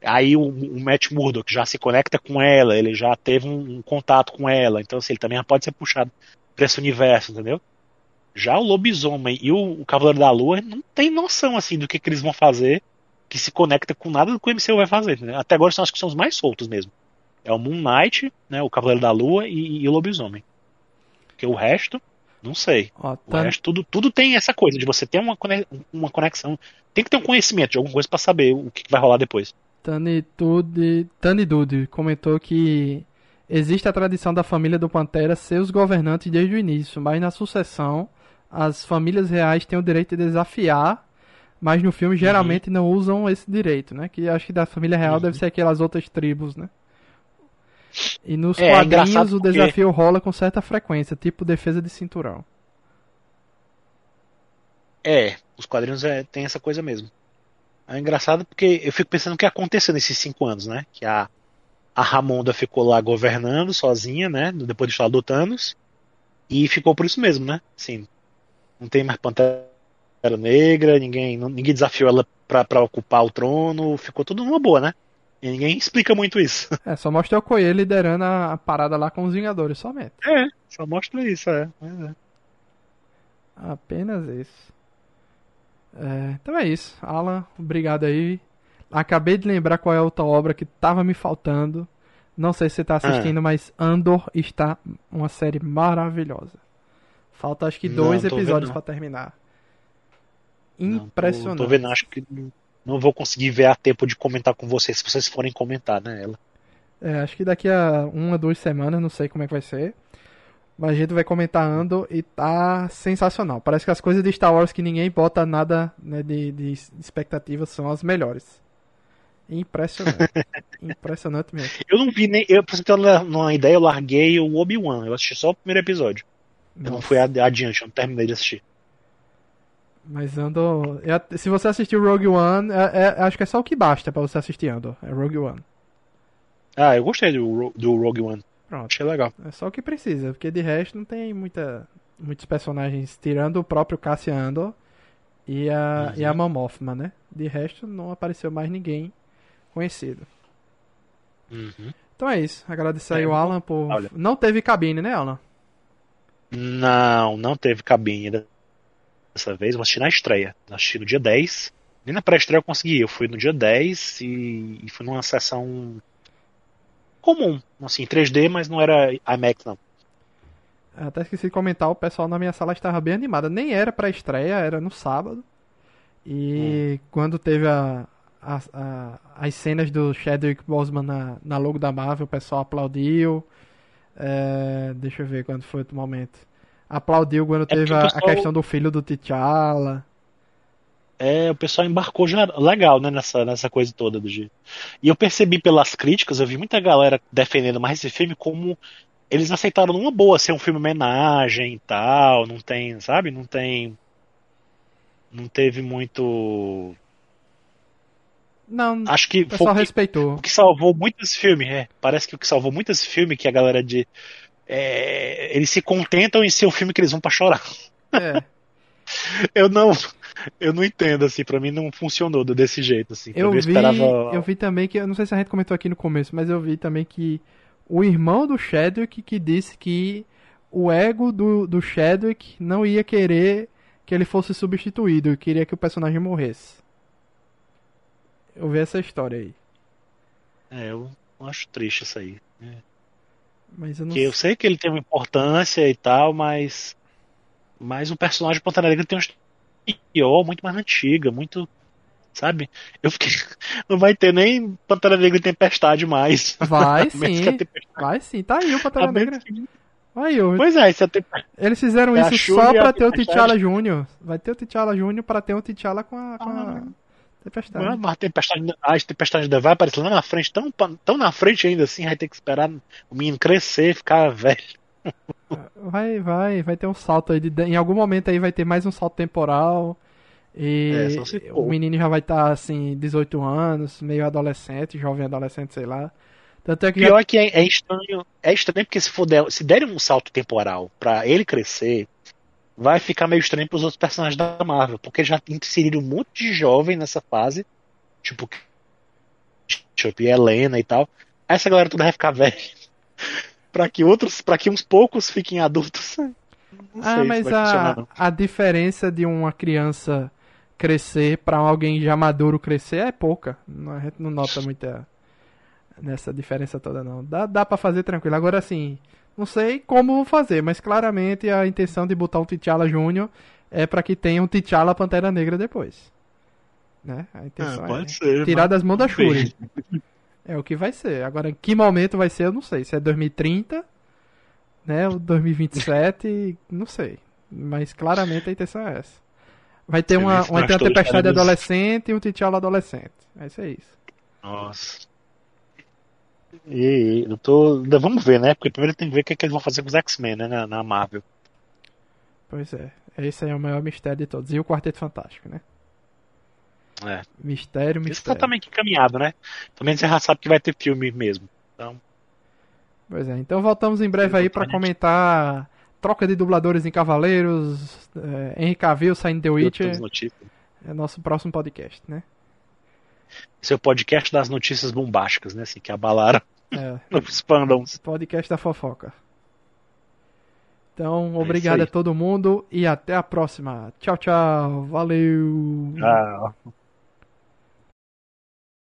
Aí o, o Matt Murdock já se conecta com ela, ele já teve um, um contato com ela, então assim, ele também pode ser puxado para esse universo, entendeu? Já o lobisomem e o, o Cavaleiro da Lua não tem noção assim do que, que eles vão fazer que se conecta com nada do que o MCU vai fazer. Né? Até agora são acho que são os mais soltos mesmo. É o Moon Knight, né, o Cavaleiro da Lua e, e o lobisomem. Porque o resto, não sei. Ó, tá... O resto, tudo, tudo tem essa coisa de você ter uma, uma conexão. Tem que ter um conhecimento de alguma coisa para saber o que vai rolar depois. Tani Dude, Tani Dude comentou que existe a tradição da família do Pantera ser os governantes desde o início, mas na sucessão as famílias reais têm o direito de desafiar, mas no filme geralmente uhum. não usam esse direito, né? Que acho que da família real uhum. deve ser aquelas outras tribos, né? E nos é, quadrinhos o desafio porque... rola com certa frequência, tipo defesa de cinturão. É, os quadrinhos é, tem essa coisa mesmo. É engraçado porque eu fico pensando o que aconteceu nesses cinco anos, né? Que a, a Ramonda ficou lá governando sozinha, né? Depois de falar do Thanos. E ficou por isso mesmo, né? Assim, não tem mais Pantera Negra, ninguém, ninguém desafiou ela pra, pra ocupar o trono, ficou tudo numa boa, né? E ninguém explica muito isso. É, só mostra o Koye liderando a, parada lá com os Vingadores somente. É, só mostra isso, é. é. Apenas isso. É, então é isso. Alan, obrigado aí. Acabei de lembrar qual é a outra obra que tava me faltando. Não sei se você tá assistindo, ah. mas Andor está uma série maravilhosa. Falta acho que dois não, episódios para terminar. Impressionante. Não, tô, tô, vendo, acho que não vou conseguir ver a tempo de comentar com vocês se vocês forem comentar, né, ela. É, acho que daqui a uma, duas semanas, não sei como é que vai ser. Mas a gente vai comentar Andor e tá sensacional. Parece que as coisas de Star Wars que ninguém bota nada né, de, de expectativa são as melhores. Impressionante. Impressionante mesmo. Eu não vi nem. Eu, pra você ter uma ideia, eu larguei o Obi-Wan. Eu assisti só o primeiro episódio. Eu não fui adiante, eu não terminei de assistir. Mas Andor. É, se você assistiu Rogue One, é, é, acho que é só o que basta para você assistir Andor. É Rogue One. Ah, eu gostei do, do Rogue One. Pronto. Achei legal. É só o que precisa, porque de resto não tem muita, muitos personagens, tirando o próprio Cassian Andor e a, uhum. e a Mamofma, né? De resto não apareceu mais ninguém conhecido. Uhum. Então é isso. Agradecer aí é, o Alan por. Olha. Não teve cabine, né, Alan? Não, não teve cabine dessa vez, eu assisti na estreia. Eu assisti no dia 10. Nem na pré-estreia eu consegui. Eu fui no dia 10 e, e fui numa sessão comum, assim, 3D, mas não era IMAX não. Até esqueci de comentar, o pessoal na minha sala estava bem animado. Nem era pra estreia, era no sábado. E hum. quando teve a, a, a, as cenas do Chadwick Boseman na, na logo da Marvel, o pessoal aplaudiu. É, deixa eu ver quando foi o momento aplaudiu quando é teve a, pessoal... a, questão do filho do T'Challa. É, o pessoal embarcou já legal, né, nessa, nessa coisa toda do jeito. E eu percebi pelas críticas, eu vi muita galera defendendo mais esse filme como eles aceitaram numa boa ser um filme homenagem e tal, não tem, sabe? Não tem não teve muito não, acho que o pessoal foi respeitou. O que salvou muito esse filme, é. Parece que o que salvou muito esse filme que a galera de é, eles se contentam em ser o filme que eles vão para chorar. É. eu não eu não entendo assim, para mim não funcionou desse jeito assim. Eu, vi, esperava... eu vi também que eu não sei se a gente comentou aqui no começo, mas eu vi também que o irmão do Chadwick que disse que o ego do, do Chadwick não ia querer que ele fosse substituído, queria que o personagem morresse. Eu vi essa história aí. É, eu acho triste isso aí. É. Mas eu não que eu sei que ele tem uma importância e tal, mas. Mas o personagem Pantera Negra tem uma história muito mais antiga, muito. Sabe? Eu fiquei. Não vai ter nem Pantera Negra e Tempestade mais. Vai sim. Vai sim. Tá aí o Pantera Negra. Aí, eu... Pois é, Eles fizeram é isso só pra ter o T'Challa Júnior. Vai ter o T'Challa Júnior pra ter o T'Challa com a. Com a... Tempestade. Mano, mas a tempestade, a tempestade ainda vai aparecer lá na frente, tão, tão na frente ainda assim, vai ter que esperar o menino crescer, ficar velho. Vai, vai, vai ter um salto aí. De, em algum momento aí vai ter mais um salto temporal. E É, o menino já vai estar, assim, 18 anos, meio adolescente, jovem adolescente, sei lá. Tanto é que já Pior que é, é estranho. É estranho porque se, for der, se derem um salto temporal pra ele crescer, vai ficar meio estranho pros outros personagens da Marvel. Porque já inseriram um monte de jovem nessa fase. Tipo, e Helena e tal. Aí essa galera toda vai ficar velha. pra que outros, para que uns poucos fiquem adultos. Não Ah, mas a, a diferença de uma criança crescer pra alguém já maduro crescer é pouca. Não- A gente não nota muita nessa diferença toda não. Dá, dá para fazer tranquilo. Agora assim, não sei como fazer, mas claramente a intenção de botar um T'Challa Júnior é pra que tenha um T'Challa Pantera Negra depois. Né? A intenção é pode ser. tirar mas- das mãos da. Shuri. É o que vai ser. Agora, em que momento vai ser, eu não sei. Se é 2030, né? Ou 2027, não sei. Mas claramente a intenção é essa. Vai ter uma, vai ter uma tempestade adolescente e um T'Challa adolescente. Vai ser isso. Nossa. E eu tô. Vamos ver, né? Porque primeiro tem que ver o que, é que eles vão fazer com os X-Men, né? Na, na Marvel. Pois é. Esse aí é o maior mistério de todos. E o Quarteto Fantástico, né? É. Mistério, Isso tá mistério. também encaminhado, né? Também você já sabe que vai ter filme mesmo. Então, Pois é. Então voltamos em breve aí pra comentar troca de dubladores em Cavaleiros, é, Henry Cavill saindo The Witcher. É nosso próximo podcast, né? Esse é o podcast das notícias bombásticas, né? Assim, que abalaram É. os fandoms. Podcast da fofoca. Então, É obrigado isso a todo mundo e até a próxima. Tchau, tchau. Valeu. Ah,